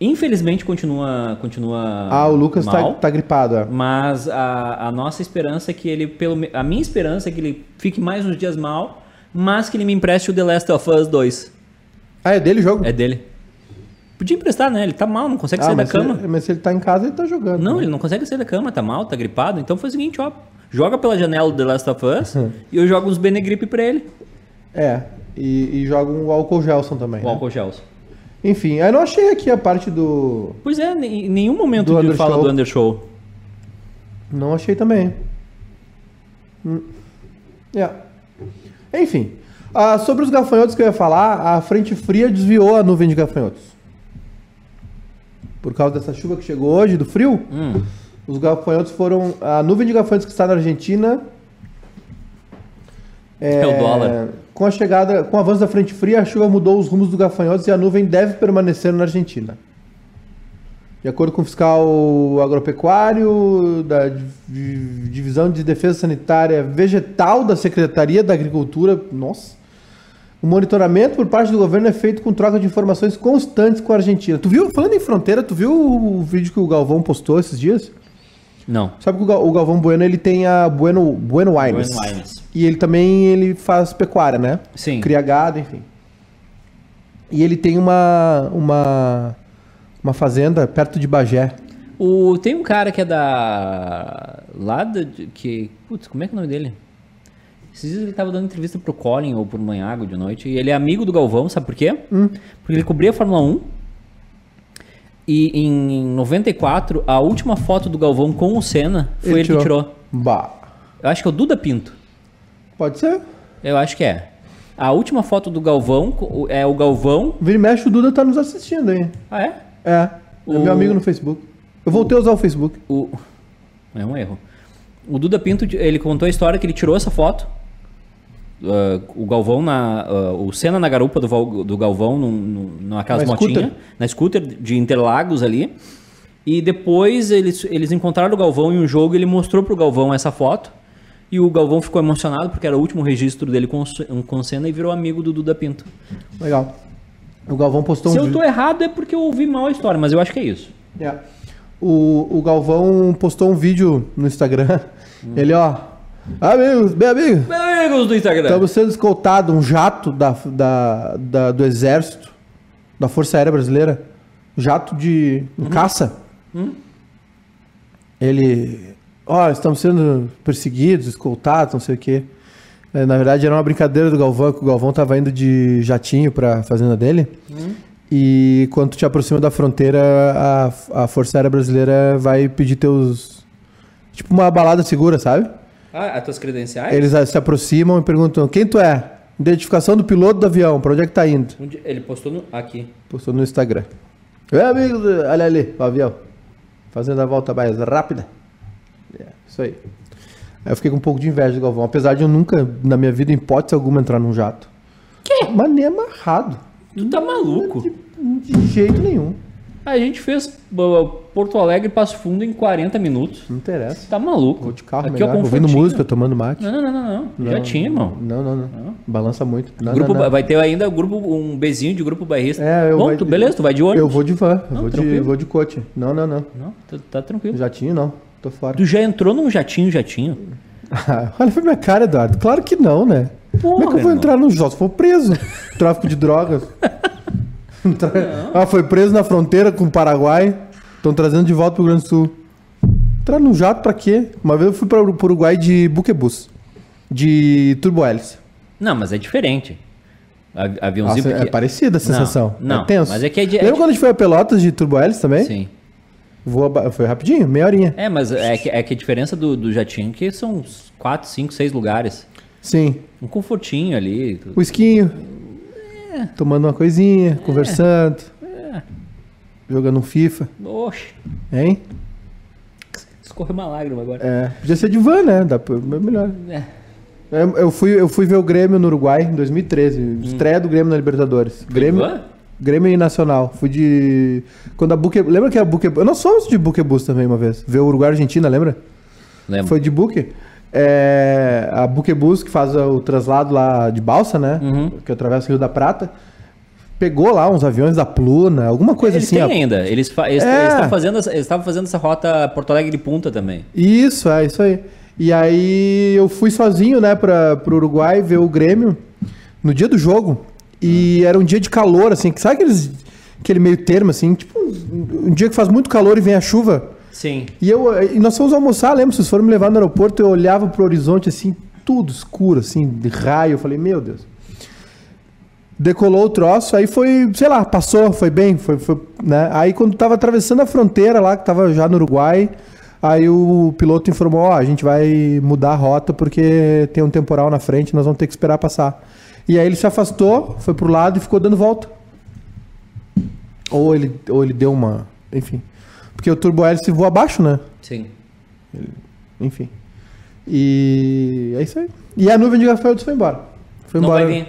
Infelizmente continua, continua Ah, o Lucas tá, mal, tá gripado. é. mas a, a nossa esperança é que ele, pelo, a minha esperança é que ele fique mais uns dias mal, mas que ele me empreste o The Last of Us 2. Ah, é dele o jogo? É dele. Podia emprestar, né? Ele tá mal, não consegue ah, sair da cama. Se, mas se ele tá em casa, ele tá jogando. Não, né? ele não consegue sair da cama, tá mal, tá gripado. Então foi o seguinte, ó. Joga pela janela do The Last of Us e eu jogo uns Benegripe pra ele. É. E, e joga um álcool gelson também. O né? álcool gels. Enfim, eu não achei aqui a parte do. Pois é, em nenhum momento Do ele fala do Undershow. Não achei também. Hum. É. Enfim. Ah, sobre os gafanhotos que eu ia falar, a frente fria desviou a nuvem de gafanhotos. Por causa dessa chuva que chegou hoje, do frio, Hum. os gafanhotos foram. A nuvem de gafanhotos que está na Argentina. É o dólar. Com a chegada, com o avanço da frente fria, a chuva mudou os rumos dos gafanhotos e a nuvem deve permanecer na Argentina. De acordo com o fiscal agropecuário da Div- Divisão de Defesa Sanitária Vegetal da Secretaria da Agricultura, nossa, o monitoramento por parte do governo é feito com troca de informações constantes com a Argentina. Tu viu, falando em fronteira, tu viu o vídeo que o Galvão postou esses dias? Não. Sabe que o, Gal- o Galvão Bueno ele tem a Bueno, bueno Wines. Bueno Wines. E ele também ele faz pecuária, né? Sim. Cria gado, enfim. E ele tem uma, uma, uma fazenda perto de Bagé. O, tem um cara que é da. Lá da. de- Que, putz, como é que é o nome dele? Esses dias ele tava dando entrevista pro Colin ou pro Manhago de noite. E ele é amigo do Galvão, sabe por quê? Porque ele cobria a Fórmula 1. E em 94, a última foto do Galvão com o Senna foi ele, que tirou. Bah. Eu acho que é o Duda Pinto. Pode ser. Eu acho que é. A última foto do Galvão é o Galvão. Vira e mexe, o Duda tá nos assistindo aí. Ah, é? É. É O- meu amigo no Facebook. Eu voltei a usar o Facebook. O... É um erro. O Duda Pinto, ele contou a história que ele tirou essa foto. Ah, o Galvão na. ah, o Senna na garupa do, do Galvão, num, num, numa casa Na motinha. scooter? Na scooter de Interlagos ali. E depois eles, eles encontraram o Galvão em um jogo ele mostrou pro Galvão essa foto. E o Galvão ficou emocionado porque era o último registro dele com, com o Senna e virou amigo do Duda Pinto. Legal. O Galvão postou Se um eu tô errado é porque eu ouvi mal a história, mas eu acho que é isso. É. O, o Galvão postou um vídeo no Instagram. Hum. Ele, ó. Amigos, bem amigos. Amigos do Instagram. Estamos sendo escoltados um jato da, da, da- do Exército, da Força Aérea Brasileira. Jato de um caça. Ele. Ó, estamos sendo perseguidos, escoltados, não sei o quê. É, Na verdade, era uma brincadeira do Galvão, que o Galvão tava indo de jatinho pra fazenda dele. E quando te aproxima da fronteira, a, a Força Aérea Brasileira vai pedir teus. Tipo uma balada segura, sabe? Ah, as tuas credenciais? Eles ah, se aproximam e perguntam: quem tu é? Identificação do piloto do avião, pra onde é que tá indo? Onde- Ele postou no... aqui. Postou no Instagram. Oi, amigo, do- olha ali, o avião. Fazendo a volta mais rápida. É, isso aí. Aí eu fiquei com um pouco de inveja do Galvão, apesar de eu nunca, na minha vida, em hipótese alguma, entrar num jato. Que? Mas nem amarrado. Tu tá maluco? De jeito nenhum. A gente fez Porto Alegre Passo Fundo em 40 minutos. Não interessa. Tá maluco. Vou de carro Aqui melhor, é o ouvindo música, tomando mate. Não, não, não, não, não. Já tinha, irmão. Não, não, não. Balança muito. Não, grupo, não, não. Vai ter ainda grupo, um bezinho de grupo bairrista. É, eu Bom, vai- tu, beleza, tu vai de ônibus? Eu vou de van, eu Não, vou, de, vou de coche. Não, não, não. Não, tá, tá tranquilo. Jatinho não, tô fora. Tu já entrou num jatinho, jatinho? *laughs* Olha pra minha cara, Eduardo. Claro que não, né? Como é que eu vou irmão. entrar no jogos? Se for preso. *laughs* Tráfico de drogas. *laughs* Ah, foi preso na fronteira com o Paraguai. Estão trazendo de volta pro Rio Grande do Sul. Entrar no jato pra quê? Uma vez eu fui para o Uruguai de buquebus. De turbohélice. Não, mas é diferente. Avi- Aviãozinho Nossa, é pequeno. parecida a sensação. não, é tenso. mas é que é de- é Lembra de- quando a gente foi a Pelotas de turbohélice também? Sim. Voa ba- Foi rapidinho, meia horinha. É, mas é que, é que a diferença do, do jatinho é que são uns 4, 5, 6 lugares. Sim. Um confortinho ali. tu- O esquinho. É. Tomando uma coisinha, conversando. Jogando um FIFA. Oxe, Hein? escorreu uma lágrima agora. É, podia ser de van, né? Dá pra, é melhor. É. Eu, eu fui, eu fui ver o Grêmio no Uruguai em 2013. Estreia do Grêmio na Libertadores. Grêmio, van? Grêmio e Nacional. Fui de. Quando a Buque. Lembra que a Buque. Nós fomos de Buquebus também uma vez. Ver o Uruguai e Argentina, lembra? Lembro. Foi de Buque. É, a Buquebus, que faz o traslado lá de balsa, né? Uhum. Que atravessa o Rio da Prata. Pegou lá uns aviões da Pluna, alguma coisa Eles assim. têm ó. ainda. Eles fa- eles É. estavam fazendo, essa- estavam fazendo essa rota Porto Alegre de Punta também. Isso, é isso aí. E aí eu fui sozinho, né, pra, pro Uruguai ver o Grêmio no dia do jogo. E era um dia de calor, assim. Sabe aqueles, aquele meio termo, assim? Tipo, um, dia que faz muito calor e vem a chuva. Sim. E, eu, e nós fomos almoçar, lembra? Vocês foram me levar no aeroporto, eu olhava pro horizonte, assim, tudo escuro, assim, de raio. Eu falei, meu Deus. Decolou o troço, aí foi, sei lá, passou, foi bem, foi, foi, né? Aí quando tava atravessando a fronteira lá, que tava já no Uruguai, aí o piloto informou, ó, a gente vai mudar a rota porque tem um temporal na frente, nós vamos ter que esperar passar. E aí ele se afastou, foi pro lado e ficou dando volta. Ou ele, ou ele deu uma, enfim. Porque o turbo hélice voa abaixo, né? Sim. Enfim. E é isso aí. E a nuvem de gafanhotos foi embora. Foi Não embora. vai vir.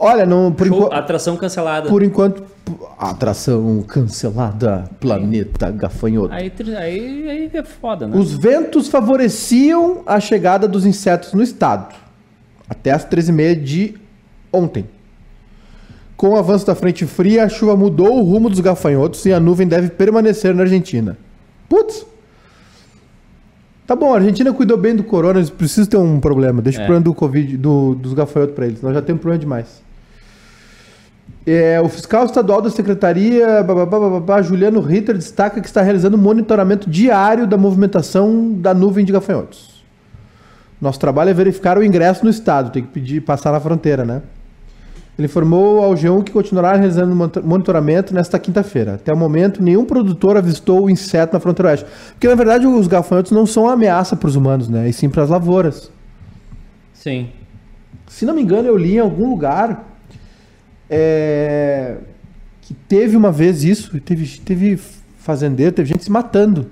Olha, não, por, Show, enqu- atração cancelada. por enquanto. Atração cancelada. Planeta Gafanhoto. Aí, aí, aí é foda, né? Os ventos favoreciam a chegada dos insetos no estado. Até as 13h30 de ontem. Com o avanço da frente fria, a chuva mudou o rumo dos gafanhotos e a nuvem deve permanecer na Argentina. Putz! Tá bom, a Argentina cuidou bem do corona, eles precisam ter um problema. Deixa É. o problema do Covid, do- dos gafanhotos pra eles, nós já temos problema demais. É, o fiscal estadual da secretaria, bababá, bababá, Juliano Ritter, destaca que está realizando monitoramento diário da movimentação da nuvem de gafanhotos. Nosso trabalho é verificar o ingresso no estado, tem que pedir passar na fronteira, né? Ele informou ao G1 que continuará realizando monitor- monitoramento nesta quinta-feira. Até o momento, nenhum produtor avistou o inseto na fronteira oeste. Porque, na verdade, os gafanhotos não são uma ameaça para os humanos, né? E sim para as lavouras. Sim. Se não me engano, eu li em algum lugar é, que teve uma vez isso, teve, teve fazendeiro, teve gente se matando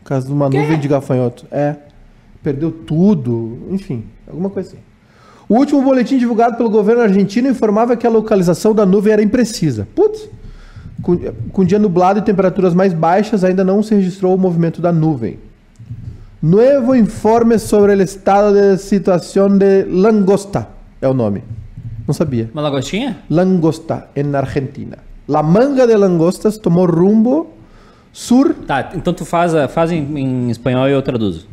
por causa de uma nuvem de gafanhoto. É, perdeu tudo, enfim, alguma coisa assim. O último boletim divulgado pelo governo argentino informava que a localização da nuvem era imprecisa. Putz! Com, com dia nublado e temperaturas mais baixas, ainda não se registrou o movimento da nuvem. Nuevo informe sobre o estado de situação de langosta. É o nome. Não sabia. Uma lagostinha? Langosta, en Argentina. La manga de langostas tomou rumbo sur. Tá, então tu faz, faz em, em espanhol e eu traduzo.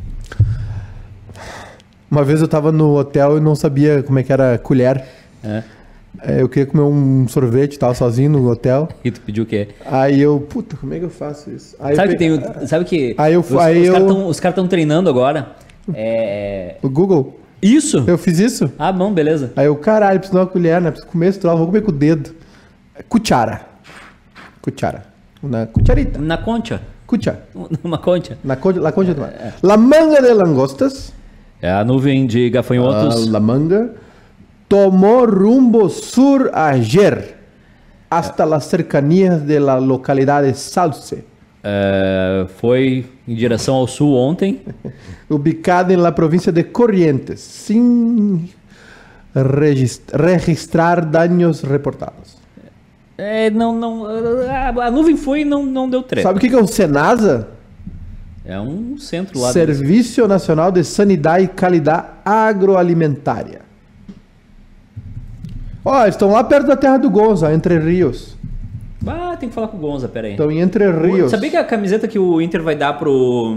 Uma vez eu tava no hotel e não sabia como é que era colher. É. É, Eu queria comer um sorvete, tava sozinho no hotel. E tu pediu o quê? Aí eu, puta, como é que eu faço isso? Aí Sabe eu que tem. Sabe que. Aí eu- os, aí os eu- caras tão- os caras estão treinando agora. É. O Google, Isso? eu fiz isso. Ah, bom, beleza. Aí eu, caralho, preciso de uma colher, né? Preciso comer esse troço, vou comer com o dedo. Cuchara. Cuchara. Na cucharita. Na concha. Cuchara. *laughs* Uma concha. Na concha, la concha de mar. La manga de langostas. É a nuvem de gafanhotos. Ah, la manga. Tomó rumbo sur ayer. Hasta las cercanías de la localidad de Salce. É, foi em direção ao sul ontem. *laughs* ubicada en la provincia de Corrientes, regis- registrar daños reportados. É, não, não. A, a nuvem foi e não, não deu treta. Sabe o que é o Senasa? É um centro lá. Serviço Nacional de Sanidade e Qualidade Agroalimentária. Ó, eles estão lá perto da terra do Gonza, Entre Rios. Ah, tem que falar com o Gonza, pera aí. Estão em Entre Rios. Sabia que a camiseta que o Inter vai dar pro.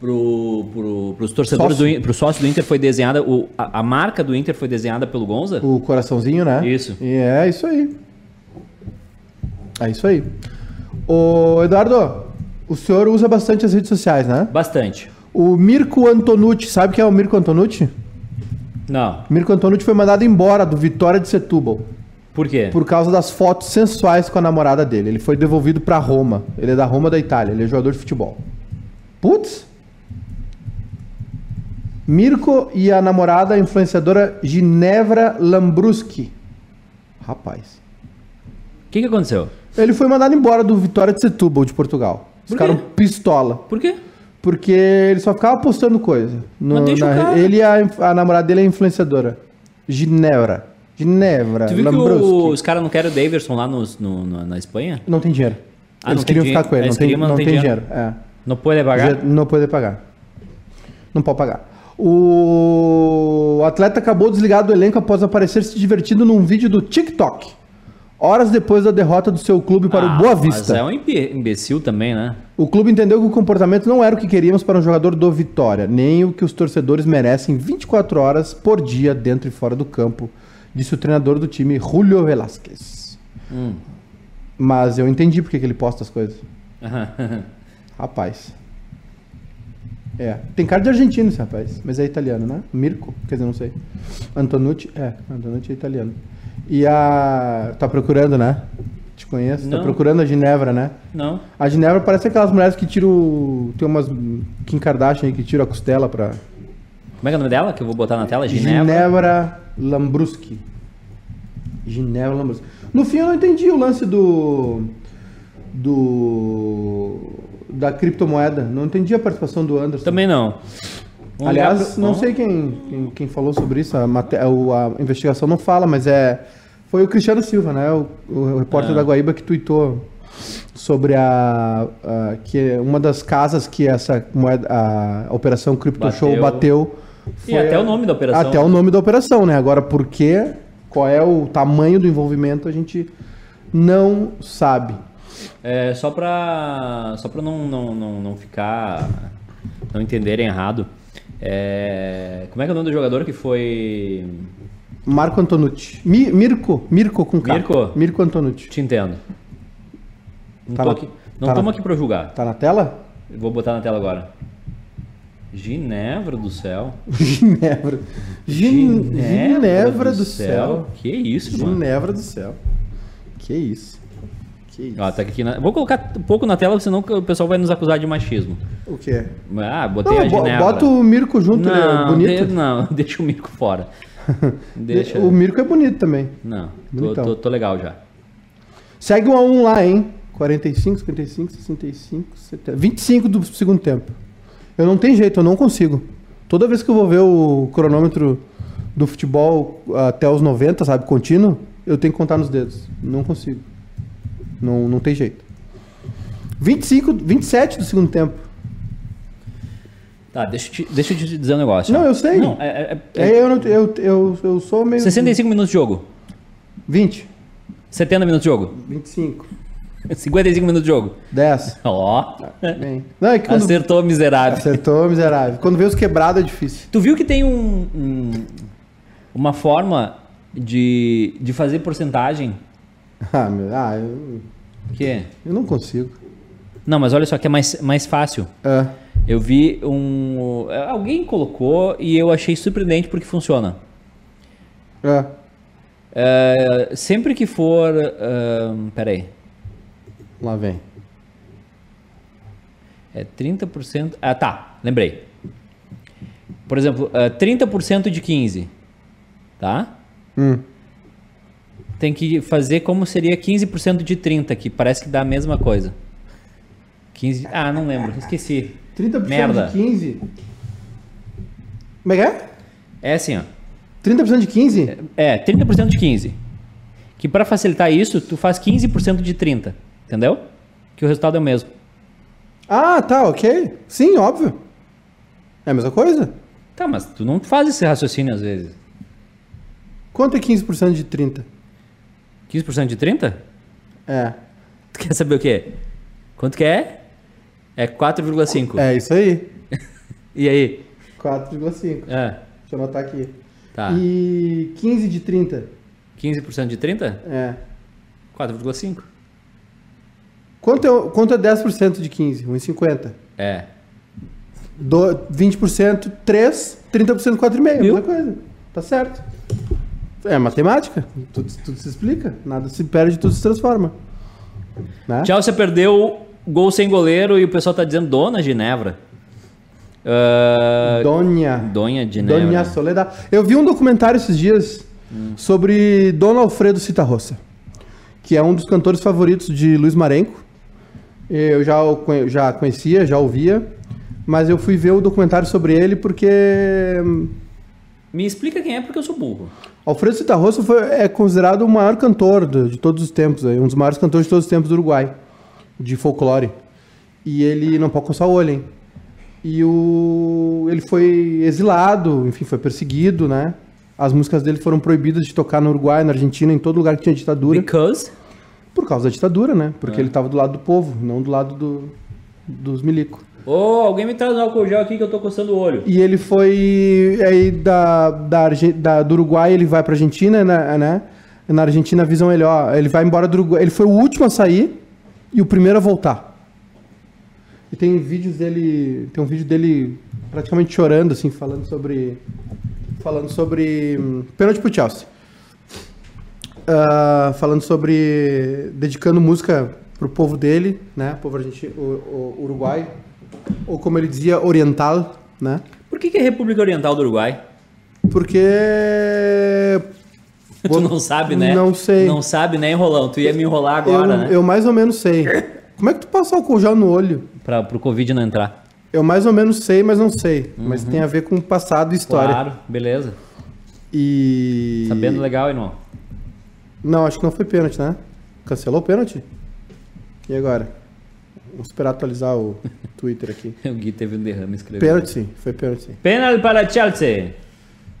Pro, pro, pros torcedores Sócio. do pro sócio do Inter foi desenhada. O, a, a marca do Inter foi desenhada pelo Gonza? O coraçãozinho, né? Isso. E é isso aí. É isso aí. Ô, Eduardo, o senhor usa bastante as redes sociais, né? Bastante. O Mirko Antonucci, sabe quem é o Mirko Antonucci? Não. Mirko Antonucci foi mandado embora do Vitória de Setúbal Por quê? por causa das fotos sensuais com a namorada dele. Ele foi devolvido pra Roma. Ele é da Roma da Itália, ele é jogador de futebol. Putz! Mirko e a namorada a influenciadora Ginevra Lambruski. Rapaz. O que, que aconteceu? Ele foi mandado embora do Vitória de Setúbal, de Portugal. Por caras quê? pistola. Por quê? Porque ele só ficava postando coisa. No- na- ele e a, a namorada dele é influenciadora. Ginevra. Ginevra. Tu viu que o- os caras não querem o Daverson lá nos- no, no- na Espanha? Não tem dinheiro. Ah, Eles não tem queriam dinheiro. ficar com ele. Eles Não tem, queriam, mas não tem dinheiro. É. Não pode pagar? Já Não pode pagar. Não pode pagar. O atleta acabou desligado do elenco após aparecer se divertindo num vídeo do TikTok. Horas depois da derrota do seu clube para Ah, o Boa Mas Vista. é um imbe- imbecil também, né? O clube entendeu que o comportamento não era o que queríamos para um jogador do Vitória, nem o que os torcedores merecem 24 horas por dia dentro e fora do campo, disse o treinador do time, Julio Velasquez. Hum. Mas eu entendi porque que ele posta as coisas. *laughs* Rapaz. É. Tem cara de argentino esse rapaz, mas é italiano, né? Mirko, quer dizer, não sei. Antonucci, é. Antonucci é italiano. E a. Tá procurando, né? Te conheço. Tá Não. procurando a Ginevra, né? não. A Ginevra parece aquelas mulheres que tiram. Tem umas Kim Kardashian aí que tiram a costela pra. Como é que é o nome dela? Que eu vou botar na tela? Ginevra. Ginevra Lambruski. Ginevra Lambruski. No fim eu não entendi o lance do. Do. Da criptomoeda. Não entendi a participação do Anderson. Também não. Vamos Aliás, pro- não sei quem, quem, quem falou sobre isso. A, mate- a investigação não fala, mas é. Foi o Cristiano Silva, né? O, o repórter Ah. da Guaíba que tweetou sobre a, a- que é uma das casas que essa moeda, a, operação Crypto Show bateu. E até o nome da operação. Até o nome da operação, né? Agora, por quê? Qual é o tamanho do envolvimento, a gente não sabe. É, só pra, só pra não, não, não, não ficar. Não entenderem errado. É, como é que é o nome do jogador que foi. Marco Antonucci. Mi- Mirko. Mirko com K. Mirko? Mirko Antonucci. Te entendo. Não Tá na- aqui, não tá na- aqui pra julgar. Tá na tela? Eu Vou botar na tela agora. Ginevra do céu. *laughs* Ginevra. Gin- Ginevra do céu. Que isso, mano. Ginevra do céu. Que isso. Que isso. Ó, tá aqui na... Vou colocar um pouco na tela, senão o pessoal vai nos acusar de machismo. O quê? Ah, botei a Não, bo- Ginevra. bota o Mirko junto, é não, bonito. de- não, *laughs* deixa o Mirko fora. *laughs* Deixa. O Mirko é bonito também. Não, tô, tô, tô legal já. Segue um a um lá, hein? 45, 55, 65, 70. 25 do segundo tempo. Eu não tenho jeito, eu não consigo. Toda vez que eu vou ver o cronômetro do futebol até os 90, sabe, contínuo, eu tenho que contar nos dedos. Não consigo. Não, não tem jeito. 25, 27 do segundo tempo. Tá, deixa eu te, deixa eu te dizer um negócio. Não, eu sei. Não, é, é- é- É, eu, eu, eu, eu sou meio. 65 minutos de jogo. 20, 70 minutos de jogo. 25, *laughs* 55 minutos de jogo. 10. Ó. Bem. Não, é que quando. Acertou, miserável. Acertou, miserável. Quando vê os quebrados é difícil. Tu viu que tem um, um- uma forma de, de fazer porcentagem? *laughs* Ah, meu, ah eu, Que eu não consigo. Não, mas olha só que é mais, mais fácil. É. Eu vi um. Alguém colocou e eu achei surpreendente porque funciona. É. É, sempre que for. ahn, peraí. Lá vem. É 30%. Ah, tá. Lembrei. Por exemplo, ah, 30% de 15. Tá? Hum. Tem que fazer como seria 15% de 30, que parece que dá a mesma coisa. 15. Ah, não lembro. Esqueci. 30% Merda. de 15. Como é que é? É assim, ó. 30% de 15? É, 30% de 15. Que para facilitar isso, tu faz 15% de 30. Entendeu? Que o resultado é o mesmo. Ah, tá, ok. Sim, óbvio. É a mesma coisa? Tá, mas tu não faz esse raciocínio às vezes. Quanto é 15% de 30? 15% de 30? É. *laughs* Tu quer saber o quê? Quanto que é? É 4,5. É isso aí. *laughs* E aí? 4,5. É, Deixa eu anotar aqui. tá. E 15 de 30? 15% de 30? É. 4,5. Quanto é, quanto é 10% de 15? 1,50. É. Do, 20%, 3, 30%, 4,5. É a Viu? mesma coisa. Tá certo. É matemática. Tudo, tudo se explica. Nada se perde, tudo se transforma. Né? Chelsea perdeu gol sem goleiro e o pessoal tá dizendo Dona Ginevra. Ah, Donha. Donha Ginevra. Donha Soledad. Eu vi um documentário esses dias sobre Dom Alfredo Citarroça, que é um dos cantores favoritos de Luiz Marenco. Eu já, já conhecia, já ouvia, mas eu fui ver o documentário sobre ele porque hum, Me explica quem é porque eu sou burro. Alfredo Citarroça foi, é considerado o maior cantor do- de todos os tempos, aí, um dos maiores cantores de todos os tempos do Uruguai, de folclore. E ele não pode coçar o olho, hein? E o, ele foi exilado, enfim, foi perseguido, né? As músicas dele foram proibidas de tocar no Uruguai, na Argentina, em todo lugar que tinha ditadura, Because por causa da ditadura, né? Porque ele estava do lado do povo, não do lado do, dos milicos. Ô, alguém me traz um álcool gel aqui que eu tô coçando o olho. E ele foi aí da, da, da- do Uruguai, ele vai pra Argentina, né? né? Na Argentina avisam ele, ó, ele vai embora do Uruguai. Ele foi o último a sair e o primeiro a voltar. E tem vídeos dele, tem um vídeo dele praticamente chorando assim, falando sobre falando sobre hum, pênalti pro Chelsea. Ah, falando sobre dedicando música pro povo dele, né? Povo argentino, o, o Uruguai, ou como ele dizia, oriental, né? Por que, que é República Oriental do Uruguai? Porque *laughs* tu não sabe, né? Não sei. Não sabe, né, Enrolão? Tu ia me enrolar agora, eu, né? eu mais ou menos sei. Como é que tu passa álcool gel no olho? Pra, pro Covid não entrar. Eu mais ou menos sei, mas não sei. Mas tem a ver com passado e história. Claro, beleza. E. Sabendo legal, irmão. Não, acho que não foi pênalti, né? Cancelou o pênalti? E agora? Vamos esperar atualizar o *laughs* Twitter aqui. O Gui teve um derrame escrevendo. Pênalti sim, foi pênalti sim. Penal para Chelsea.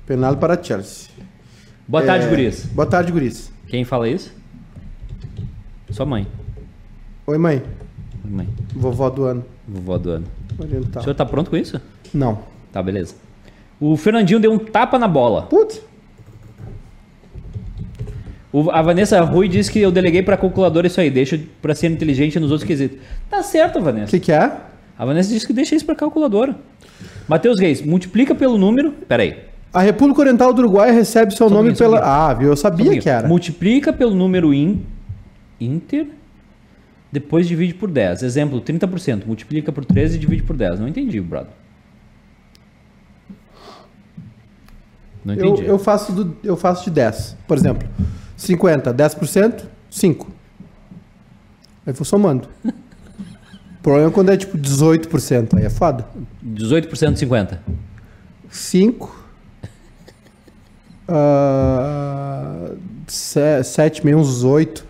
Penal para Chelsea. Boa tarde, É, guris. Boa tarde, guris. Quem fala isso? Sua mãe. Oi, mãe. Mãe, Vovó do ano. vovó do ano. Oriental. O senhor tá pronto com isso? Não. Tá, beleza. O Fernandinho deu um tapa na bola. Putz. O- a Vanessa Rui disse que eu deleguei pra calculadora isso aí, deixa pra ser inteligente nos outros quesitos. Tá certo, O Vanessa. que que é? A Vanessa disse que deixa isso pra calculadora. Matheus Reis, multiplica pelo número. Pera aí. A República Oriental do Uruguai recebe seu Só nome pouquinho, pela... pouquinho. Ah, viu? Eu sabia que era. Multiplica pelo número in, inter, depois divide por 10. Exemplo, 30%. Multiplica por 13 e divide por 10. Não entendi, brother. Não Eu, entendi. eu, faço do, eu faço de 10. Por exemplo, 50, 10%, 5. Aí vou somando. O problema é quando é tipo 18%. Aí é foda. 18% de 50. 5. Uh, 7, meio uns 8.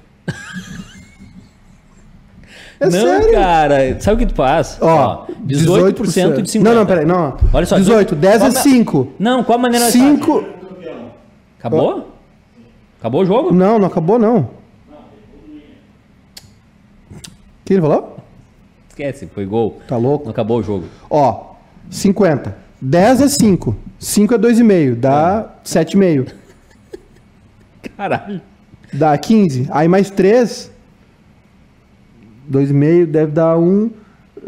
É não, sério. cara. Sabe o que tu faz? Ó, 18% de 50. Não, não, peraí, não. Olha só. 18, 10 é qual a- 5. Não, qual a maneira... 5. Acabou? Acabou o jogo? Não, não acabou não. O que ele falou? Esquece, foi gol. Tá louco? Não acabou o jogo. Ó, 50. 10 é 5. 5 é 2,5. Dá 7,5. Caralho. Dá 15. Aí mais 3. 2,5 deve dar 1.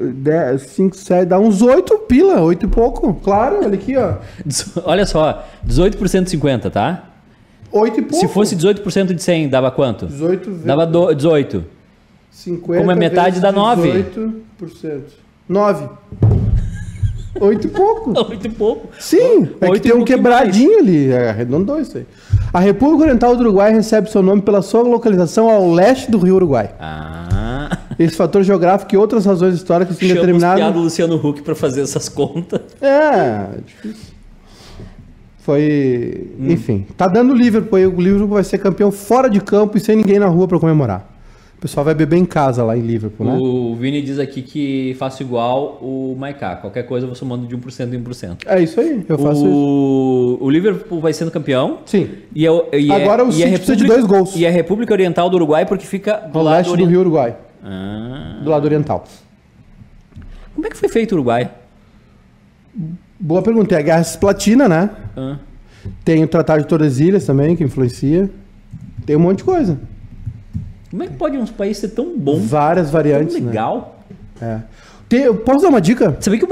10, 5, 7, dá uns 8 pila, 8 e pouco. Claro, olha aqui, ó. *laughs* Olha só, 18% de 50, tá? 8 e pouco. Se fosse 18% de 100, dava quanto? 18 vezes Dava do- 18. 50 como é metade, dá 9. 18%. 9. 8 e pouco. 8 e pouco. Sim, é que tem um quebradinho ali, é, arredondou isso aí. A República Oriental do Uruguai recebe seu nome pela sua localização ao leste do Rio Uruguai. Ah. Esse fator geográfico e outras razões históricas têm Chama determinado... piados do Luciano Huck pra fazer essas contas. É, difícil. Foi... Hum. Enfim, tá dando o Liverpool aí, o Liverpool vai ser campeão fora de campo e sem ninguém na rua pra comemorar. O pessoal vai beber em casa lá em Liverpool, né? O Vini diz aqui que faço igual o Maiká. Qualquer coisa eu vou somando de 1% em 1%. É isso aí, eu faço isso. o... o Liverpool vai sendo campeão. Sim, E é, o- e é- Agora o e City é precisa de dois gols. E é a República Oriental do Uruguai porque fica do ao lado leste do Rio Uruguai, Ah. do lado oriental. Como é que foi feito o Uruguai? Boa pergunta, é a Guerra Cisplatina, né? Ah. Tem o Tratado de Tordesilhas também, que influencia. Tem um monte de coisa. Como é que pode um país ser tão bom, Várias tão variantes, né? legal? É. Tem- eu posso dar uma dica? Sabia que o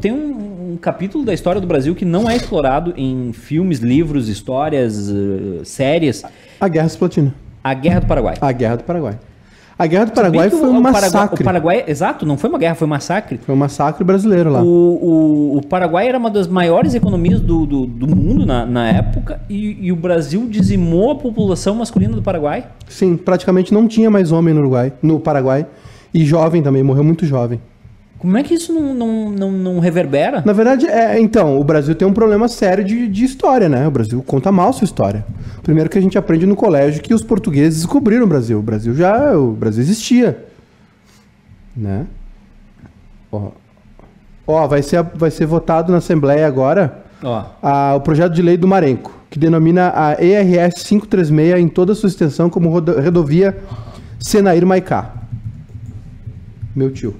tem um, um capítulo da história do Brasil que não é explorado em filmes, livros, histórias, eh, séries. A Guerra Cisplatina. A Guerra do Paraguai. A Guerra do Paraguai. A Guerra do Paraguai foi um o Paraguai- massacre. O Paraguai, exato, não foi uma guerra, foi um massacre. Foi um massacre brasileiro lá. O, o, o Paraguai era uma das maiores economias do, do, do mundo na, na época e, e o Brasil dizimou a população masculina do Paraguai. Sim, praticamente não tinha mais homem no Uruguai, no Paraguai. E jovem também, morreu muito jovem. Como é que isso não, não, não, não reverbera? Na verdade, é, então, o Brasil tem um problema sério de, de história, né? O Brasil conta mal sua história. Primeiro que a gente aprende no colégio que os portugueses descobriram o Brasil. O Brasil já, o Brasil existia. Né? Ó, Ó, vai ser, vai ser votado na Assembleia agora Ó, a- o projeto de lei do Marenco, que denomina a ERS 536 em toda a sua extensão como rodo- rodovia Senair Maicá. Meu tio.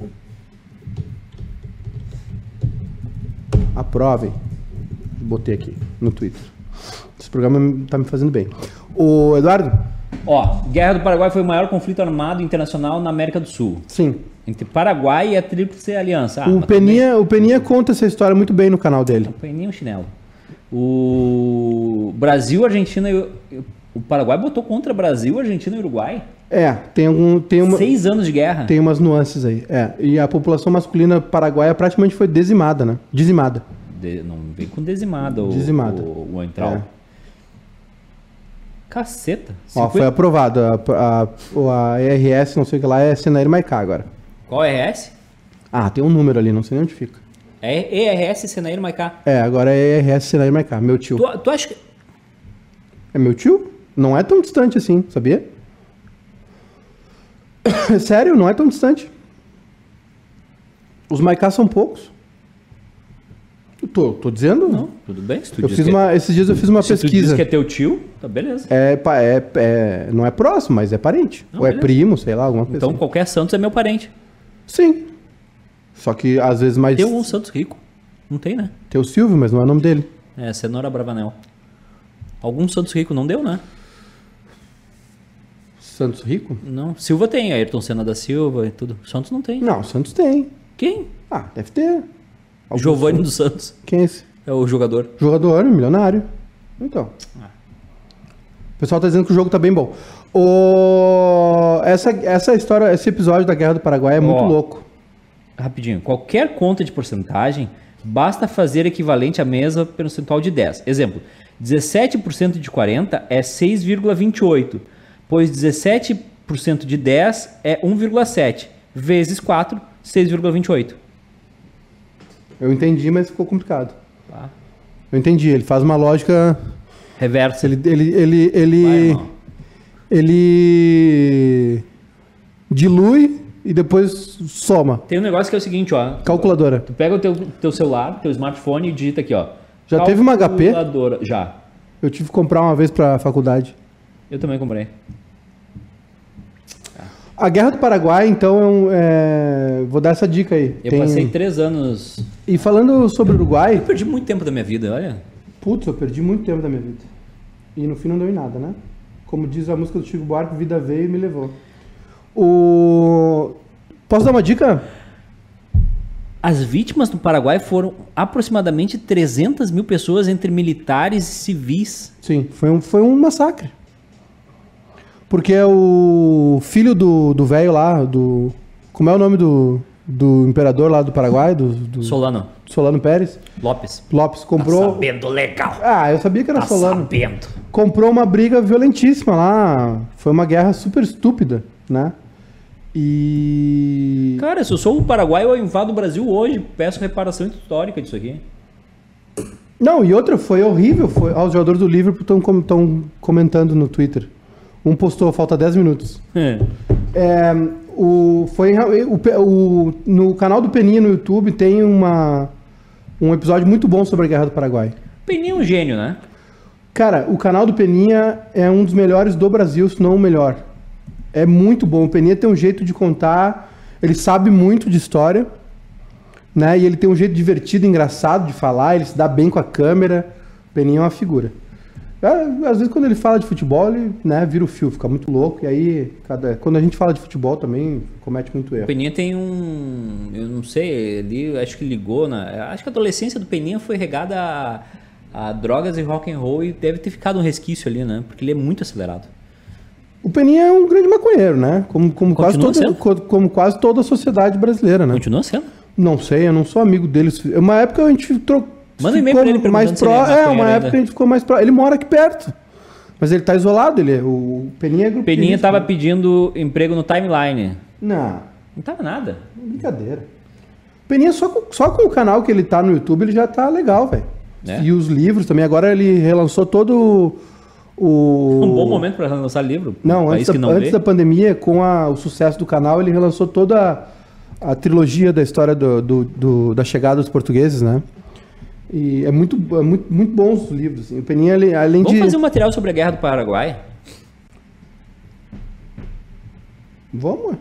Aprovem. Botei aqui no Twitter. Esse programa tá me fazendo bem. O Eduardo? ó, Guerra do Paraguai foi o maior conflito armado internacional na América do Sul. Sim. Entre Paraguai e a Tríplice Aliança. Ah, o, Peninha, o Peninha conta essa história muito bem no canal dele. Não foi nem um chinelo. O Brasil, Argentina e o- o Paraguai botou contra Brasil, Argentina e Uruguai. É, tem, algum, tem, uma, Seis anos de guerra. tem umas nuances aí. É, e a população masculina paraguaia praticamente foi dizimada, né? Dizimada. De- não vem com dizimada o, Dizimada. o, o entral. É. Caceta. Ó, 50 foi aprovado. A, a, o- a ERS, não sei o que lá, é Senair Maicá agora. Qual é ERS? Ah, tem um número ali, não sei nem onde fica. É ERS Senair Maicá. É, agora é ERS Senair Maicá, meu tio. Tu, tu acha que. É meu tio? Não é tão distante assim, sabia? *coughs* Sério, não é tão distante. Os Maicá são poucos. Eu tô, tô dizendo? Não, tudo bem. Se tu Eu fiz é- uma, esses dias eu fiz uma se tu diz pesquisa. que é teu tio, tá beleza. É, é, é- não é próximo, mas é parente. Não, Ou é beleza. primo, sei lá, alguma coisa Então assim. qualquer Santos é meu parente. Sim. Só que às vezes mais. Tem um Santos rico. Não tem, né? Tem o Silvio, mas não é o nome dele. É, Cenoura Bravanel. Algum Santos rico não deu, né? Santos Rico? Não. Silva tem, Ayrton Senna da Silva e tudo. Santos não tem. Não, Santos tem. Quem? Ah, deve ter. Algum Giovanni dos Santos. Quem é esse? É o jogador. Jogador, milionário. Então. O pessoal tá dizendo que o jogo tá bem bom. O... Essa, essa história, esse episódio da Guerra do Paraguai é muito Ó. louco. Rapidinho. Qualquer conta de porcentagem, basta fazer equivalente à mesa percentual de 10. Exemplo, 17% de 40 é 6,28, pois 17% de 10 é 1,7, vezes 4, 6,28. Eu entendi, mas ficou complicado. Tá? Eu entendi. Ele faz uma lógica. Reverso. Ele. Ele. Ele. Vai, Ele, irmão. ele dilui e depois soma. Tem um negócio que é o seguinte, ó. Calculadora. Tu pega o teu, teu celular, teu smartphone e digita aqui, ó. Já teve uma HP? Calculadora. Já. Eu tive que comprar uma vez pra faculdade. Eu também comprei. A Guerra do Paraguai, então, é um, é, vou dar essa dica aí. Eu Tem- passei três anos. E falando sobre o Uruguai, Eu perdi muito tempo da minha vida, olha. putz, eu perdi muito tempo da minha vida. E no fim não deu em nada, né? Como diz a música do Chico Buarque, vida veio e me levou. O... Posso dar uma dica? As vítimas do Paraguai foram aproximadamente 300 mil pessoas entre militares e civis. Sim, foi um, foi um massacre. Porque é o filho do do velho lá, do... Como é o nome do, do imperador lá do Paraguai, do, do Solano, Solano Pérez? Lopes. Lopes Tá comprou... sabendo legal. Ah, eu sabia que era Tá Solano. sabendo. comprou uma briga violentíssima lá. Foi uma guerra super estúpida, né? E. Cara, se eu sou o Paraguai, eu invado o Brasil hoje. Peço reparação histórica disso aqui. Não, e outra, foi horrível. Foi... Ah, os jogadores do Liverpool estão comentando no Twitter. Um postou, falta 10 minutos. É, o, foi, o, o- no canal do Peninha no YouTube tem uma, um episódio muito bom sobre a Guerra do Paraguai. Peninha é um gênio, né? Cara, o canal do Peninha é um dos melhores do Brasil, se não o melhor. É muito bom. O Peninha tem um jeito de contar, ele sabe muito de história, né? E ele tem um jeito divertido, engraçado de falar, ele se dá bem com a câmera. O Peninha é uma figura. É, Às vezes quando ele fala de futebol, ele né, vira o fio, fica muito louco. E aí, cada... quando a gente fala de futebol também, comete muito O erro. Peninha tem um. Eu não sei, ele acho que ligou na. Acho que a adolescência do Peninha foi regada a, a drogas e rock and roll e deve ter ficado um resquício ali, né? Porque ele é muito acelerado. O Peninha é um grande maconheiro, né? Como, como, quase, toda, como quase toda a sociedade brasileira, né? Continua sendo. Não sei, eu não sou amigo deles. Uma época a gente trocou. Manda um e-mail pra ele mais ele é É, maconheiro uma época a gente ficou mais pró. Ele mora aqui perto. Mas ele tá isolado, ele é- o Peninha é grupo Peninha tava né? pedindo emprego no timeline. Não, Não tava nada. brincadeira. Peninha só com, só com o canal que ele tá no YouTube, ele já tá legal, velho. É? E os livros também. Agora ele relançou todo o. *laughs* Um bom momento pra lançar livro. Não, antes, da, não antes vê. da pandemia, com a- o sucesso do canal, ele relançou toda a, a trilogia da história do, do- do- da chegada dos portugueses, né? E é muito, é muito, muito bons os livros. Assim. O Peninha, além Vamos de. fazer um material sobre a Guerra do Paraguai? Vamos.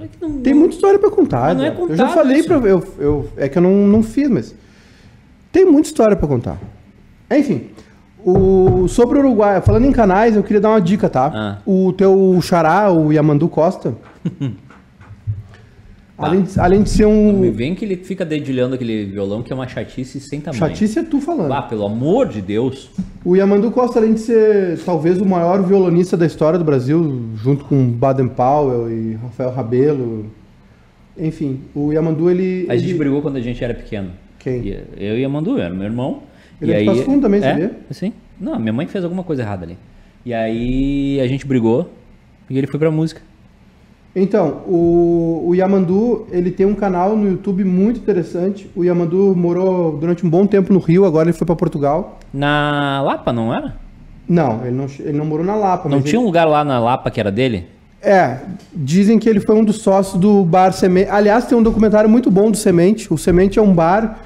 É que não- Tem muita história pra contar. É velho. eu já falei isso. pra. Eu, eu, é que eu não, não fiz, mas. Tem muita história pra contar. Enfim. O, sobre o Uruguai, falando em canais, eu queria dar uma dica, tá? Ah. O teu xará, o Yamandu Costa. *laughs* além, de, além de ser um. vem que ele fica dedilhando aquele violão que é uma chatice sem tamanho. Chatice é tu falando. Ah, pelo amor de Deus. O Yamandu Costa, além de ser talvez o maior violonista da história do Brasil, junto com Baden Powell e Rafael Rabelo. Enfim, o Yamandu, ele. A gente ele- brigou quando a gente era pequeno. Quem? Eu e a Mandu, era meu irmão. Ele e é de Passo Fundo também, é, sabia? Sim. Não, minha mãe fez alguma coisa errada ali. E aí a gente brigou e ele foi pra música. Então, o, o Yamandu, ele tem um canal no YouTube muito interessante. O Yamandu morou durante um bom tempo no Rio, agora ele foi para Portugal. Na Lapa, não era? Não, ele não, ele não morou na Lapa. Não tinha um ele- lugar lá na Lapa que era dele? É, dizem que ele foi um dos sócios do Bar Semente. Aliás, tem um documentário muito bom do Semente. O Semente é um bar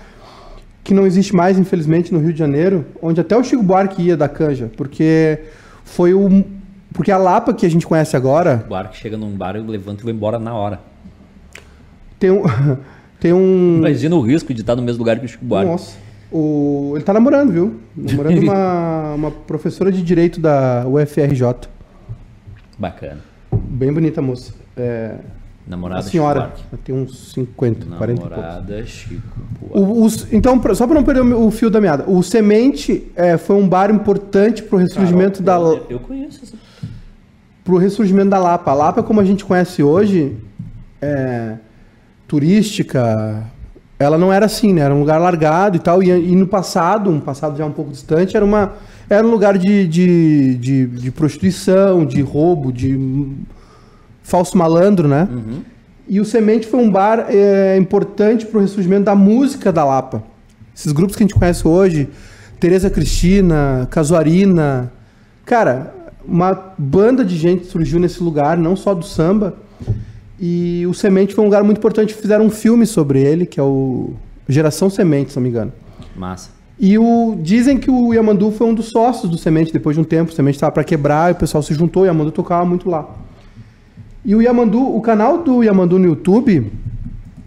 que não existe mais, infelizmente, no Rio de Janeiro, onde até o Chico Buarque ia da canja, porque foi o. Porque a Lapa que a gente conhece agora O bar que chega num bar, eu levanto e vou embora na hora. tem um. *laughs* Tem um. Imagina o risco de estar no mesmo lugar que o Chico Buarque. Nossa. O, ele tá namorando, viu? Namorando uma, *laughs* uma professora de direito da UFRJ. Bacana. Bem bonita a moça. É, Namorada a senhora. Tem uns 50, Buarque. 40 e poucos. Namorada Chico Buarque. O- os- então, pra- só para não perder o, o fio da meada, o Semente é, foi um bar importante pro ressurgimento da Eu, eu conheço essa. pro ressurgimento da Lapa. A Lapa, como a gente conhece hoje, é, turística, ela não era assim, né? Era um lugar largado e tal. E, e no passado, um passado já um pouco distante, era uma era um lugar de, de, de, de prostituição, de roubo, de falso malandro, né? E o Semente foi um bar é, importante para o ressurgimento da música da Lapa. Esses grupos que a gente conhece hoje, Tereza Cristina, Casuarina. Cara, uma banda de gente surgiu nesse lugar, não só do samba. E o Semente foi um lugar muito importante. Fizeram um filme sobre ele, que é o Geração Semente, se não me engano. Massa. E o, dizem que o Yamandu foi um dos sócios do Semente depois de um tempo. O Semente estava para quebrar e o pessoal se juntou. O Yamandu tocava muito lá. E o Yamandu, o canal do Yamandu no YouTube,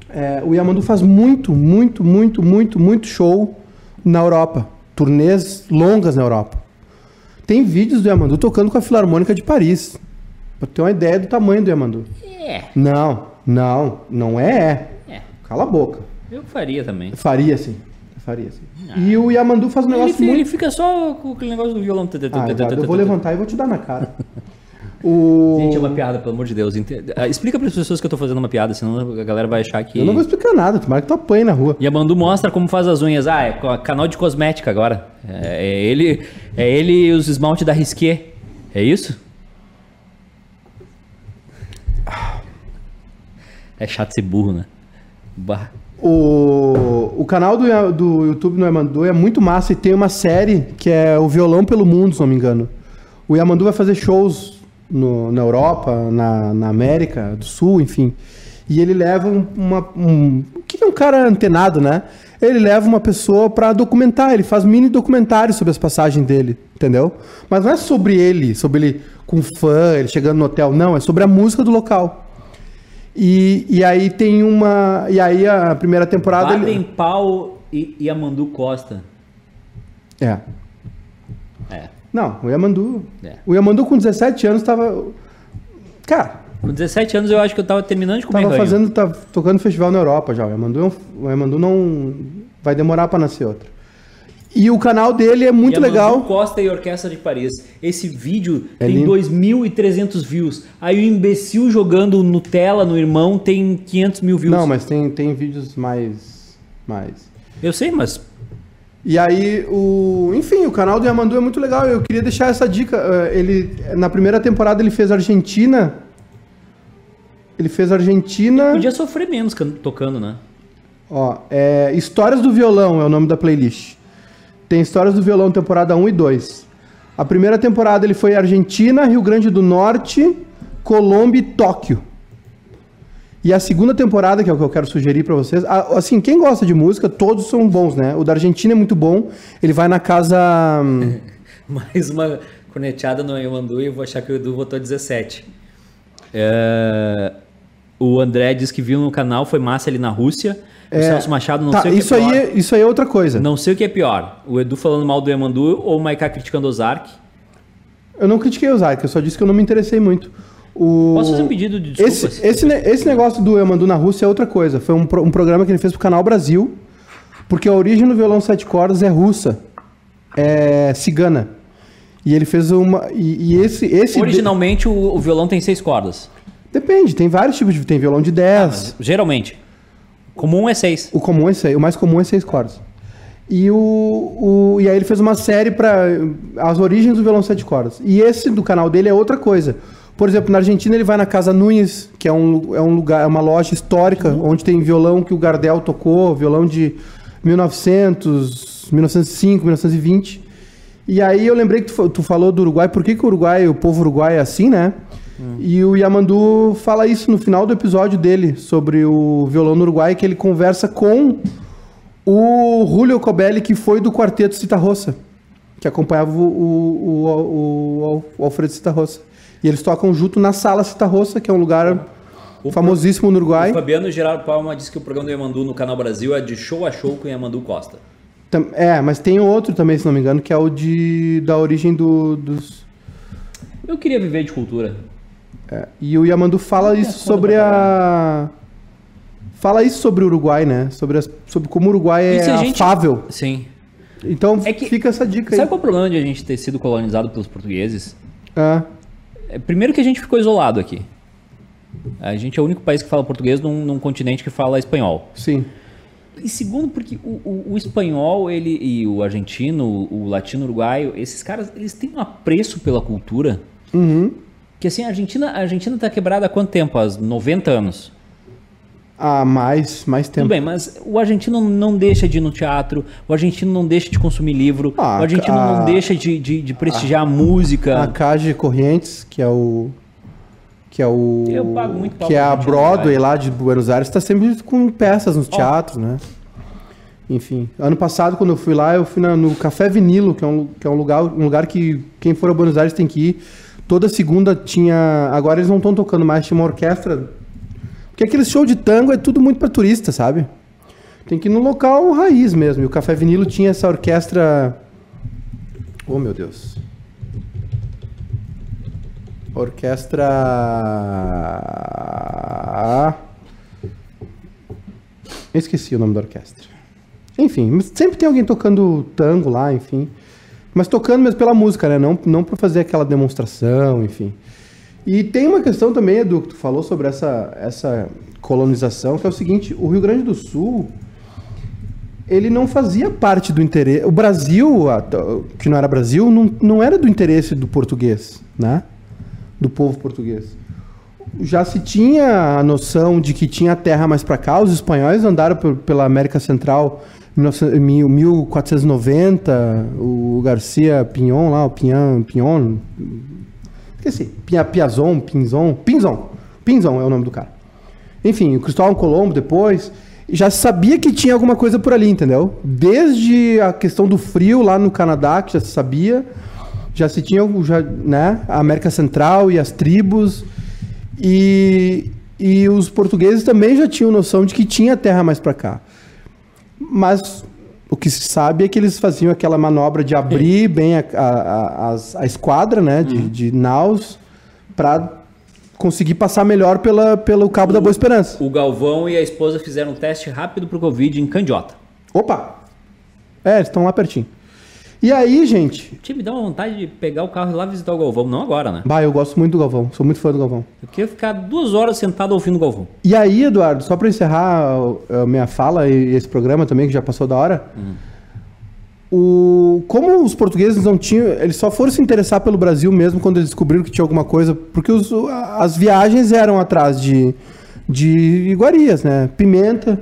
é, o Yamandu faz muito, muito, muito, muito, muito show na Europa. Turnês longas na Europa. Tem vídeos do Yamandu tocando com a Filarmônica de Paris. Pra ter uma ideia do tamanho do Yamandu. É. Não, não, não é. É. Cala a boca. Eu faria também. Faria sim. Faria sim. E o Yamandu faz um Ele, negócio fi- muito ele fica só com aquele negócio do violão. Ah, eu vou levantar e vou te dar na cara. *laughs* O... Gente, é uma piada, pelo amor de Deus. Ente- ah, Explica para as pessoas que eu tô fazendo uma piada, senão a galera vai achar que. Eu não vou explicar nada, tomara que tu apanhe na rua. E a Bandu mostra como faz as unhas. Ah, é canal de cosmética agora. É, é ele, é ele e os esmalte da Risqué. É isso? É chato ser burro, né? Bah. O, o canal do, do YouTube no Yamandu é muito massa e tem uma série que é o Violão pelo Mundo, se não me engano. O Yamandu vai fazer shows no- na Europa, na, na América do Sul, enfim. E ele leva um- uma. Um, que é um cara antenado, né? Ele leva uma pessoa pra documentar, ele faz mini documentários sobre as passagens dele, entendeu? Mas não é sobre ele, sobre ele com fã, ele chegando no hotel, não, é sobre a música do local. E, e aí tem uma. E aí a primeira temporada. ele- Baden Pau e, e Amandu Costa. É. Não, o Yamandu. É. O Yamandu com 17 anos tava. Cara, Com 17 anos eu acho que eu tava terminando de comer tava fazendo. Tava tocando festival na Europa já. O Yamandu, é o Yamandu não. Vai demorar pra nascer outro. E o canal dele é muito E Amandu legal. Costa e Orquestra de Paris. Esse vídeo É tem lindo. 2.300 views. Aí o imbecil jogando Nutella no irmão tem 500 mil views. Não, mas tem, tem vídeos mais. mais. Eu sei, mas E aí, o. Enfim, o canal do Yamandu é muito legal. Eu queria deixar essa dica. eh, Ele. Na primeira temporada ele fez Argentina. Ele fez Argentina. podia sofrer menos can- tocando, né? Ó, é, Histórias do Violão é o nome da playlist. Tem Histórias do Violão temporada 1 e 2. A primeira temporada ele foi Argentina, Rio Grande do Norte, Colômbia e Tóquio. E a segunda temporada, que é o que eu quero sugerir pra vocês, assim, quem gosta de música, todos são bons, né? O da Argentina é muito bom. Ele vai na casa *laughs* Mais uma corneteada no Amandu e eu vou achar que o Edu votou 17. É, O André disse que viu no canal, foi massa ali na Rússia. O Celso Machado, não tá, sei o que isso é aí, pior. é- isso aí é outra coisa. Não sei o que é pior. O Edu falando mal do Yamandu ou o Maiká criticando o Zark. Eu não critiquei o Zark, eu só disse que eu não me interessei muito. O... Posso fazer um pedido de desculpas? Esse, esse, esse negócio do Yamandu na Rússia é outra coisa. Foi um, um programa que ele fez pro Canal Brasil, porque a origem do violão sete cordas é russa, é cigana. E ele fez uma. E, e esse. esse de- Originalmente o, o violão tem seis cordas. Depende, tem vários tipos de. Tem violão de 10. Geralmente. Comum é seis. O comum é seis, o mais comum é seis cordas. E, o, o, e aí ele fez uma série para as origens do violão sete cordas. E esse do canal dele é outra coisa. Por exemplo, na Argentina ele vai na Casa Nunes, que é um, é um lugar, é uma loja histórica, onde tem violão que o Gardel tocou, violão de 1900, 1905, 1920. E aí eu lembrei que tu, tu falou do Uruguai, por que, que o Uruguai, o povo uruguai é assim, né? E o Yamandu fala isso no final do episódio dele, sobre o violão no Uruguai, que ele conversa com O Julio Cobelli, que foi do quarteto Cita Rossa, que acompanhava o, o, o, o Alfredo. E eles tocam junto na Sala Cita Rossa, que é um lugar O famosíssimo no Uruguai. O Fabiano Gerardo Palma disse que o programa do Yamandu no Canal Brasil é de show a show com Yamandu Costa. É, mas tem outro também, se não me engano, que é o de da origem do- dos. Eu queria viver de cultura. é, E o Yamandu fala isso sobre a. Fala isso sobre o Uruguai, né? Sobre, as- sobre como o Uruguai é gente- afável. Sim. Então É que- fica essa dica Sabe aí. qual é o problema de a gente ter sido colonizado pelos portugueses? Ah, É, primeiro que a gente ficou isolado aqui. A gente é o único país que fala português num, num continente que fala espanhol. sim. E segundo, porque o, o- o espanhol ele, e o argentino, o latino uruguaio, esses caras, eles têm um apreço pela cultura. Uhum. Que assim, a Argentina, a Argentina tá quebrada há quanto tempo? Há 90 anos. Ah, mais, mais Tudo tempo. bem, mas o argentino não deixa de ir no teatro, o argentino não deixa de consumir livro, Ah, o argentino a- não deixa de, de, de prestigiar a música. A Cage Corrientes, que é o. Que é o. Eu pago muito Que é a Broadway lá de Buenos Aires, tá sempre com peças nos teatros, né? Enfim. Ano passado, quando eu fui lá, eu fui na- no Café Vinilo, que é, um, que é um, lugar, um lugar que quem for a Buenos Aires tem que ir. Toda segunda tinha. Agora eles não estão tocando mais, tinha uma orquestra. Porque aquele show de tango é tudo muito pra turista, sabe? Tem que ir no local raiz mesmo. E o Café Vinilo tinha essa orquestra. Oh, meu Deus. Orquestra. Eu esqueci o nome da orquestra. Enfim, sempre tem alguém tocando tango lá, enfim. Mas tocando mesmo pela música, né? Não, não pra fazer aquela demonstração, enfim. E tem uma questão também, Edu, que tu falou sobre essa, essa colonização, que é o seguinte: o Rio Grande do Sul, ele não fazia parte do interesse. O Brasil, que não era Brasil, não, não era do interesse do português, né? Do povo português. Já se tinha a noção de que tinha terra mais para cá. Os espanhóis andaram pela América Central em 1900 mil- 1490. O Garcia Pinhon lá, o Pinhon, Pinhon esqueci, Pia, Piazon, Pinzon, Pinzon, Pinzon é o nome do cara. Enfim, o Cristóvão Colombo depois, já sabia que tinha alguma coisa por ali, entendeu? Desde a questão do frio lá no Canadá, que já se sabia, já se tinha já, né, a América Central e as tribos, e, e os portugueses também já tinham noção de que tinha terra mais para cá. Mas que se sabe é que eles faziam aquela manobra de abrir bem a, a, a, a esquadra, né, de, de naus, para conseguir passar melhor pela, pelo Cabo da Boa Esperança. O Galvão e a esposa fizeram um teste rápido pro Covid em Candiota. Opa! É, eles estão lá pertinho. E aí, gente, Tinha me dá uma vontade de pegar o carro e lá visitar o Galvão. Não agora, né? bah, eu gosto muito do Galvão, sou muito fã do Galvão. Eu queria ficar duas horas sentado ouvindo o Galvão. E aí, Eduardo, só para encerrar uh, a minha fala e esse programa também, que já passou da hora, o, como os portugueses não tinham. Eles só foram se interessar pelo Brasil mesmo quando eles descobriram que tinha alguma coisa, porque os- as viagens eram atrás de, de iguarias, né? Pimenta,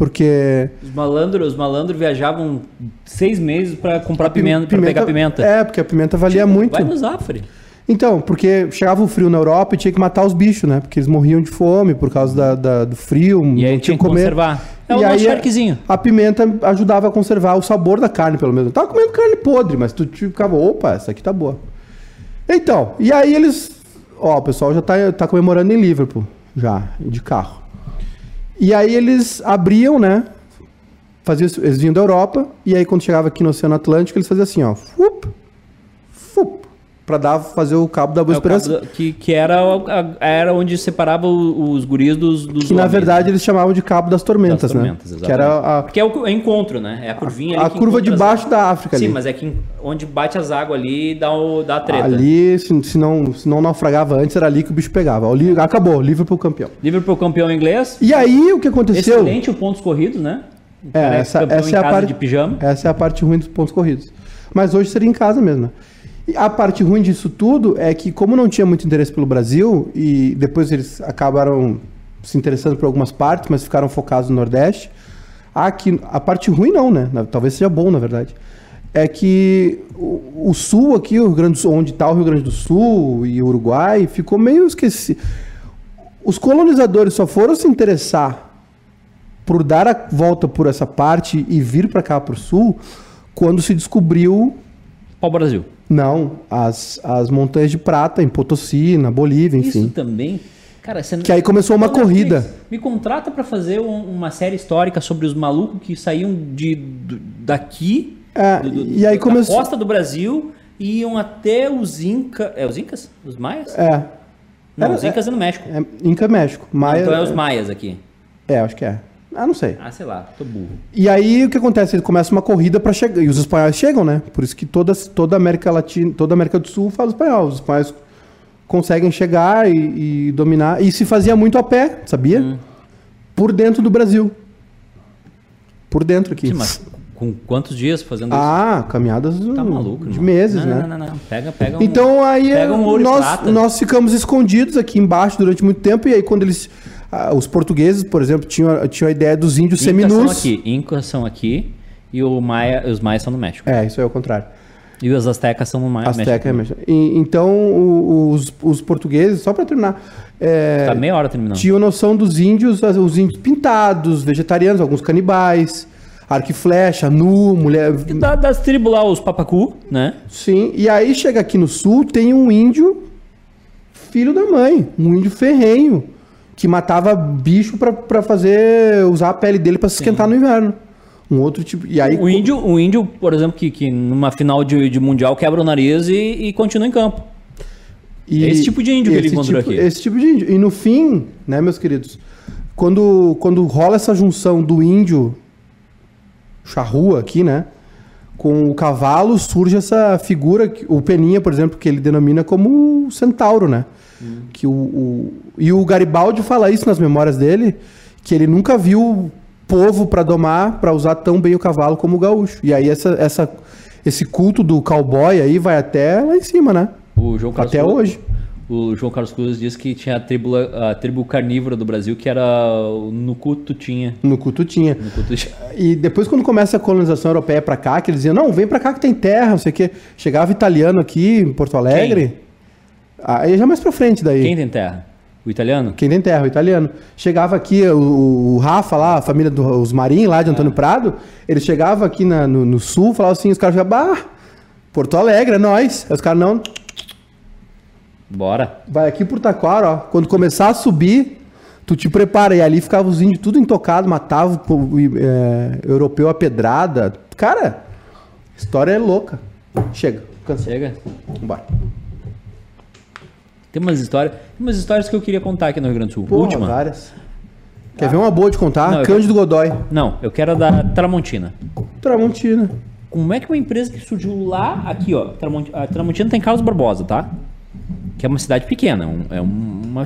porque. Os malandros, os malandros viajavam seis meses pra comprar pimenta, pra pegar pimenta. É, porque a pimenta valia muito. Vai no Zafre. Então, porque chegava o frio na Europa e tinha que matar os bichos, né? Porque eles morriam de fome por causa da- da- do frio. E aí não tinha que conservar. É o aí, charquezinho. A pimenta ajudava a conservar o sabor da carne, pelo menos. Eu tava comendo carne podre, mas tu tu ficava, opa, essa aqui tá boa. Então, e aí eles. Ó, o pessoal já tá, tá comemorando em Liverpool, já, de carro. E aí eles abriam, né? Faziam, eles vinham da Europa, e aí quando chegava aqui no Oceano Atlântico, eles faziam assim, ó. Fup, fup, pra dar, fazer o cabo da Boa É Esperança. que, que era, a- era onde separava os guris dos, dos Que na homens, verdade né? eles chamavam de Cabo das Tormentas, Das tormentas, né? exatamente. Que era a, Porque é o, é encontro, né? É a curvinha ali a curva da África Sim, ali. mas é que onde bate as águas ali dá, o, dá a treta. Ali, se, se, não, se não naufragava antes, era ali que o bicho pegava. O Li- acabou, Liverpool campeão. Liverpool campeão inglês. E aí, o que aconteceu? Excelente o pontos corridos, né? É, essa, essa é a parte de pijama. Essa é a parte ruim dos pontos corridos. Mas hoje seria em casa mesmo. né? A parte ruim disso tudo é que, como não tinha muito interesse pelo Brasil, e depois eles acabaram se interessando por algumas partes, mas ficaram focados no Nordeste. Aqui, a parte ruim não, né? Talvez seja bom, na verdade. É que o, o sul aqui, o Rio Grande do Sul, onde está o Rio Grande do Sul e o Uruguai, ficou meio esquecido. Os colonizadores só foram se interessar por dar a volta por essa parte e vir para cá pro sul, quando se descobriu Pau Brasil. não, as, as montanhas de prata em Potosí, na Bolívia, enfim. Isso também. Cara, você Que aí começou uma Netflix, corrida. Me contrata pra fazer um- uma série histórica sobre os malucos que saíam de, do- daqui, É, do- do- e aí da começou- costa do Brasil, e iam até os Incas. É os Incas? Os Maias? É, Não, era- os Incas é no México. é Inca México. Maia, então é os Maias aqui. É, acho que é. Ah, não sei. Ah, sei lá, tô burro. E aí o que acontece? Ele começa uma corrida para chegar. E os espanhóis chegam, né? Por isso que toda, toda a América Latina, toda a América do Sul fala espanhol. Os espanhóis conseguem chegar e, e dominar. E se fazia muito a pé, sabia? Hum. Por dentro do Brasil. Por dentro aqui. Sim, mas com quantos dias fazendo isso? Ah, caminhadas Tá maluco, de irmão. meses, não, né? Não, não, não. Pega, pega um... Então aí Pega um e nós, nós ficamos escondidos aqui embaixo durante muito tempo. E aí quando eles. Ah, os portugueses, por exemplo, tinham, tinham a ideia dos índios Incas são seminus. aqui. Incas são aqui e o Maia, os Maias são no México. É, isso é o contrário. E os Aztecas são no Maia, Azteca é México. México. E- então, os, os portugueses, só para terminar, é, Tá meia hora terminando. tinham noção dos índios, os índios pintados, vegetarianos, alguns canibais, arco e flecha, nu, mulher. Da- das tribos lá, os Papacu, né? Sim, e aí chega aqui no sul, tem um índio filho da mãe, um índio ferrenho, que matava bicho para fazer, usar a pele dele para se esquentar no inverno. Um outro tipo. E aí, O índio, o índio, por exemplo, que, que numa final de, de mundial quebra o nariz e, e continua em campo. E É esse tipo de índio que ele encontrou tipo- aqui. Esse tipo de índio. E no fim, né, meus queridos, quando, quando rola essa junção do índio charrua aqui, né, com o cavalo, surge essa figura, o Peninha, por exemplo, que ele denomina como centauro, né? Hum. Que o, o- e o Garibaldi fala isso nas memórias dele, que ele nunca viu povo para domar, para usar tão bem o cavalo como o gaúcho. E aí essa, essa, esse culto do cowboy aí vai até lá em cima, né? O João Carlos Até Cruz- hoje. O João Carlos Cruz disse que tinha a tribo, a tribo carnívora do Brasil, que era. No culto tinha. Nucuto tinha. E depois, quando começa a colonização europeia pra cá, que eles diziam, não, vem pra cá que tem terra, não sei o quê. Chegava italiano aqui em Porto Alegre. Aí já mais pra frente daí. Quem tem terra? O italiano? Quem tem terra, o italiano. Chegava aqui, o, o Rafa lá, a família dos Marim, lá de Antônio Prado, ele chegava aqui na- no, no sul, falava assim, os caras ficavam, bah, Porto Alegre, é nós. Aí os caras, não, Bora. vai aqui por Taquara, ó. Quando começar a subir, tu te prepara. E ali ficava os índios tudo intocado, matava o é, europeu a pedrada. Cara, história é louca. Chega, cansei. Chega. Vambora. Tem umas histórias. Tem umas histórias que eu queria contar aqui no Rio Grande do Sul. Porra, Última. várias. Quer ver uma boa de contar? Não, Cândido Godoy. Não, eu quero a da Tramontina. Tramontina. Como é que uma empresa que surgiu lá, aqui ó, Tramont- a Tramontina tem Carlos Barbosa, tá? Que é uma cidade pequena, um- é um- uma,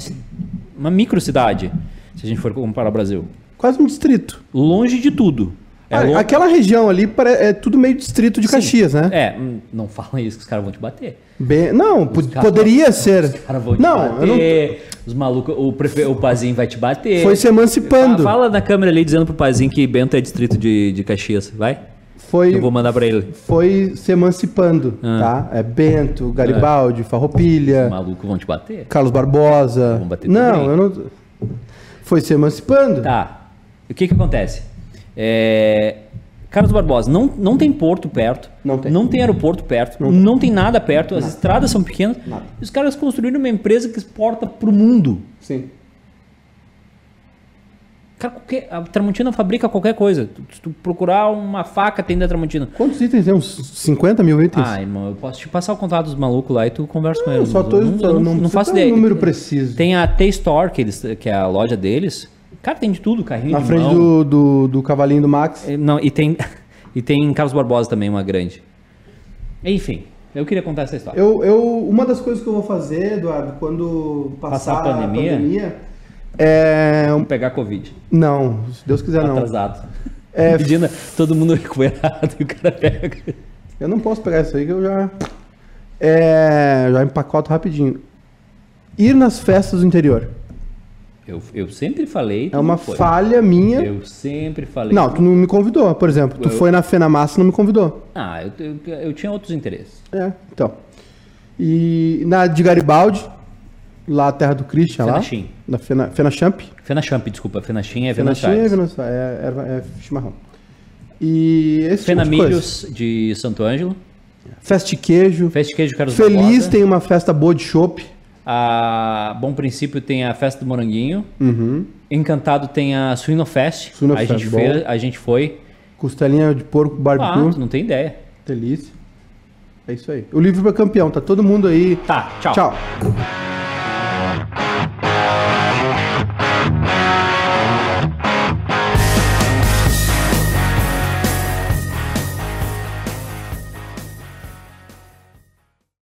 uma micro cidade, se a gente for comparar o Brasil. Quase um distrito. Longe de tudo. É Ah, Aquela região ali é tudo meio distrito de Caxias, né? É, hum, não fala isso que os caras vão te bater. Bem- não, poderia ser. Os caras vão te Não, eu não. bater. Os malucos, o, prefe... o Pazinho vai te bater. Foi se emancipando. Fa- Fala na câmera ali dizendo pro Pazinho que Bento é distrito de, de Caxias, vai? Foi, Eu vou mandar pra ele. foi se emancipando, Ah. tá? É Bento, Garibaldi, Farroupilha. Os malucos vão te bater. Carlos Barbosa. Vão bater não, também. eu não. Foi se emancipando. Tá. O que que acontece? É... Carlos Barbosa, não, não tem porto perto. Não tem. Não tem aeroporto perto. Não, tem nada perto. As estradas são pequenas. Nada. E os caras construíram uma empresa que exporta pro mundo. Sim. Cara, qualquer- a Tramontina fabrica qualquer coisa. Tu- Se tu procurar uma faca, tem da Tramontina. Quantos itens tem? Uns 50 mil itens? Ah, irmão, eu posso te passar o contato dos malucos lá e tu conversa com eles. só tô- Eu só eu não precisa faço dar um ideia. número preciso. Tem a T-Store, que, eles, que é a loja deles. Cara, tem de tudo, carrinho Na de frente mão. do, do, do cavalinho do Max. É, Não, e tem, *laughs* e tem Carlos Barbosa também, uma grande. Enfim, eu queria contar essa história. Eu, eu, uma das coisas que eu vou fazer, Eduardo, quando passar, Passar a pandemia? a pandemia, é. Vamos pegar Covid. Não, se Deus quiser, não. Atrasado. É, *laughs* Pedindo todo mundo recuperado *laughs* e o cara pega. Eu não posso pegar isso aí que eu já. É. Já empacoto rapidinho. Ir nas festas do interior. Eu, eu sempre falei. É uma falha minha. Eu sempre falei. Não, tu não me convidou, por exemplo. Tu Eu- foi na Fenamassa e não me convidou. Ah, eu, eu, eu tinha outros interesses. É, então. E na de Garibaldi, lá a terra do Christian, lá. Fenachim. Da Fena, Fenachamp. Fenachamp, desculpa. Fenachim é Fenachim é, Venachim. Venus- é, erva- é chimarrão. E esse tipo de. Fenamilhos de Santo Ângelo. Festa queijo. Festa Queijo Carlos Feliz tem uma festa boa de chopp. A Bom Princípio tem a Festa do Moranguinho. Uhum. Encantado tem a Suinofest. Suinofest, a, gente bom. fez, a gente foi. Costelinha de porco Ah, barbecue. tu não tem ideia. Delícia. É isso aí. O livro é campeão. Tá todo mundo aí. Tá, tchau. Tchau.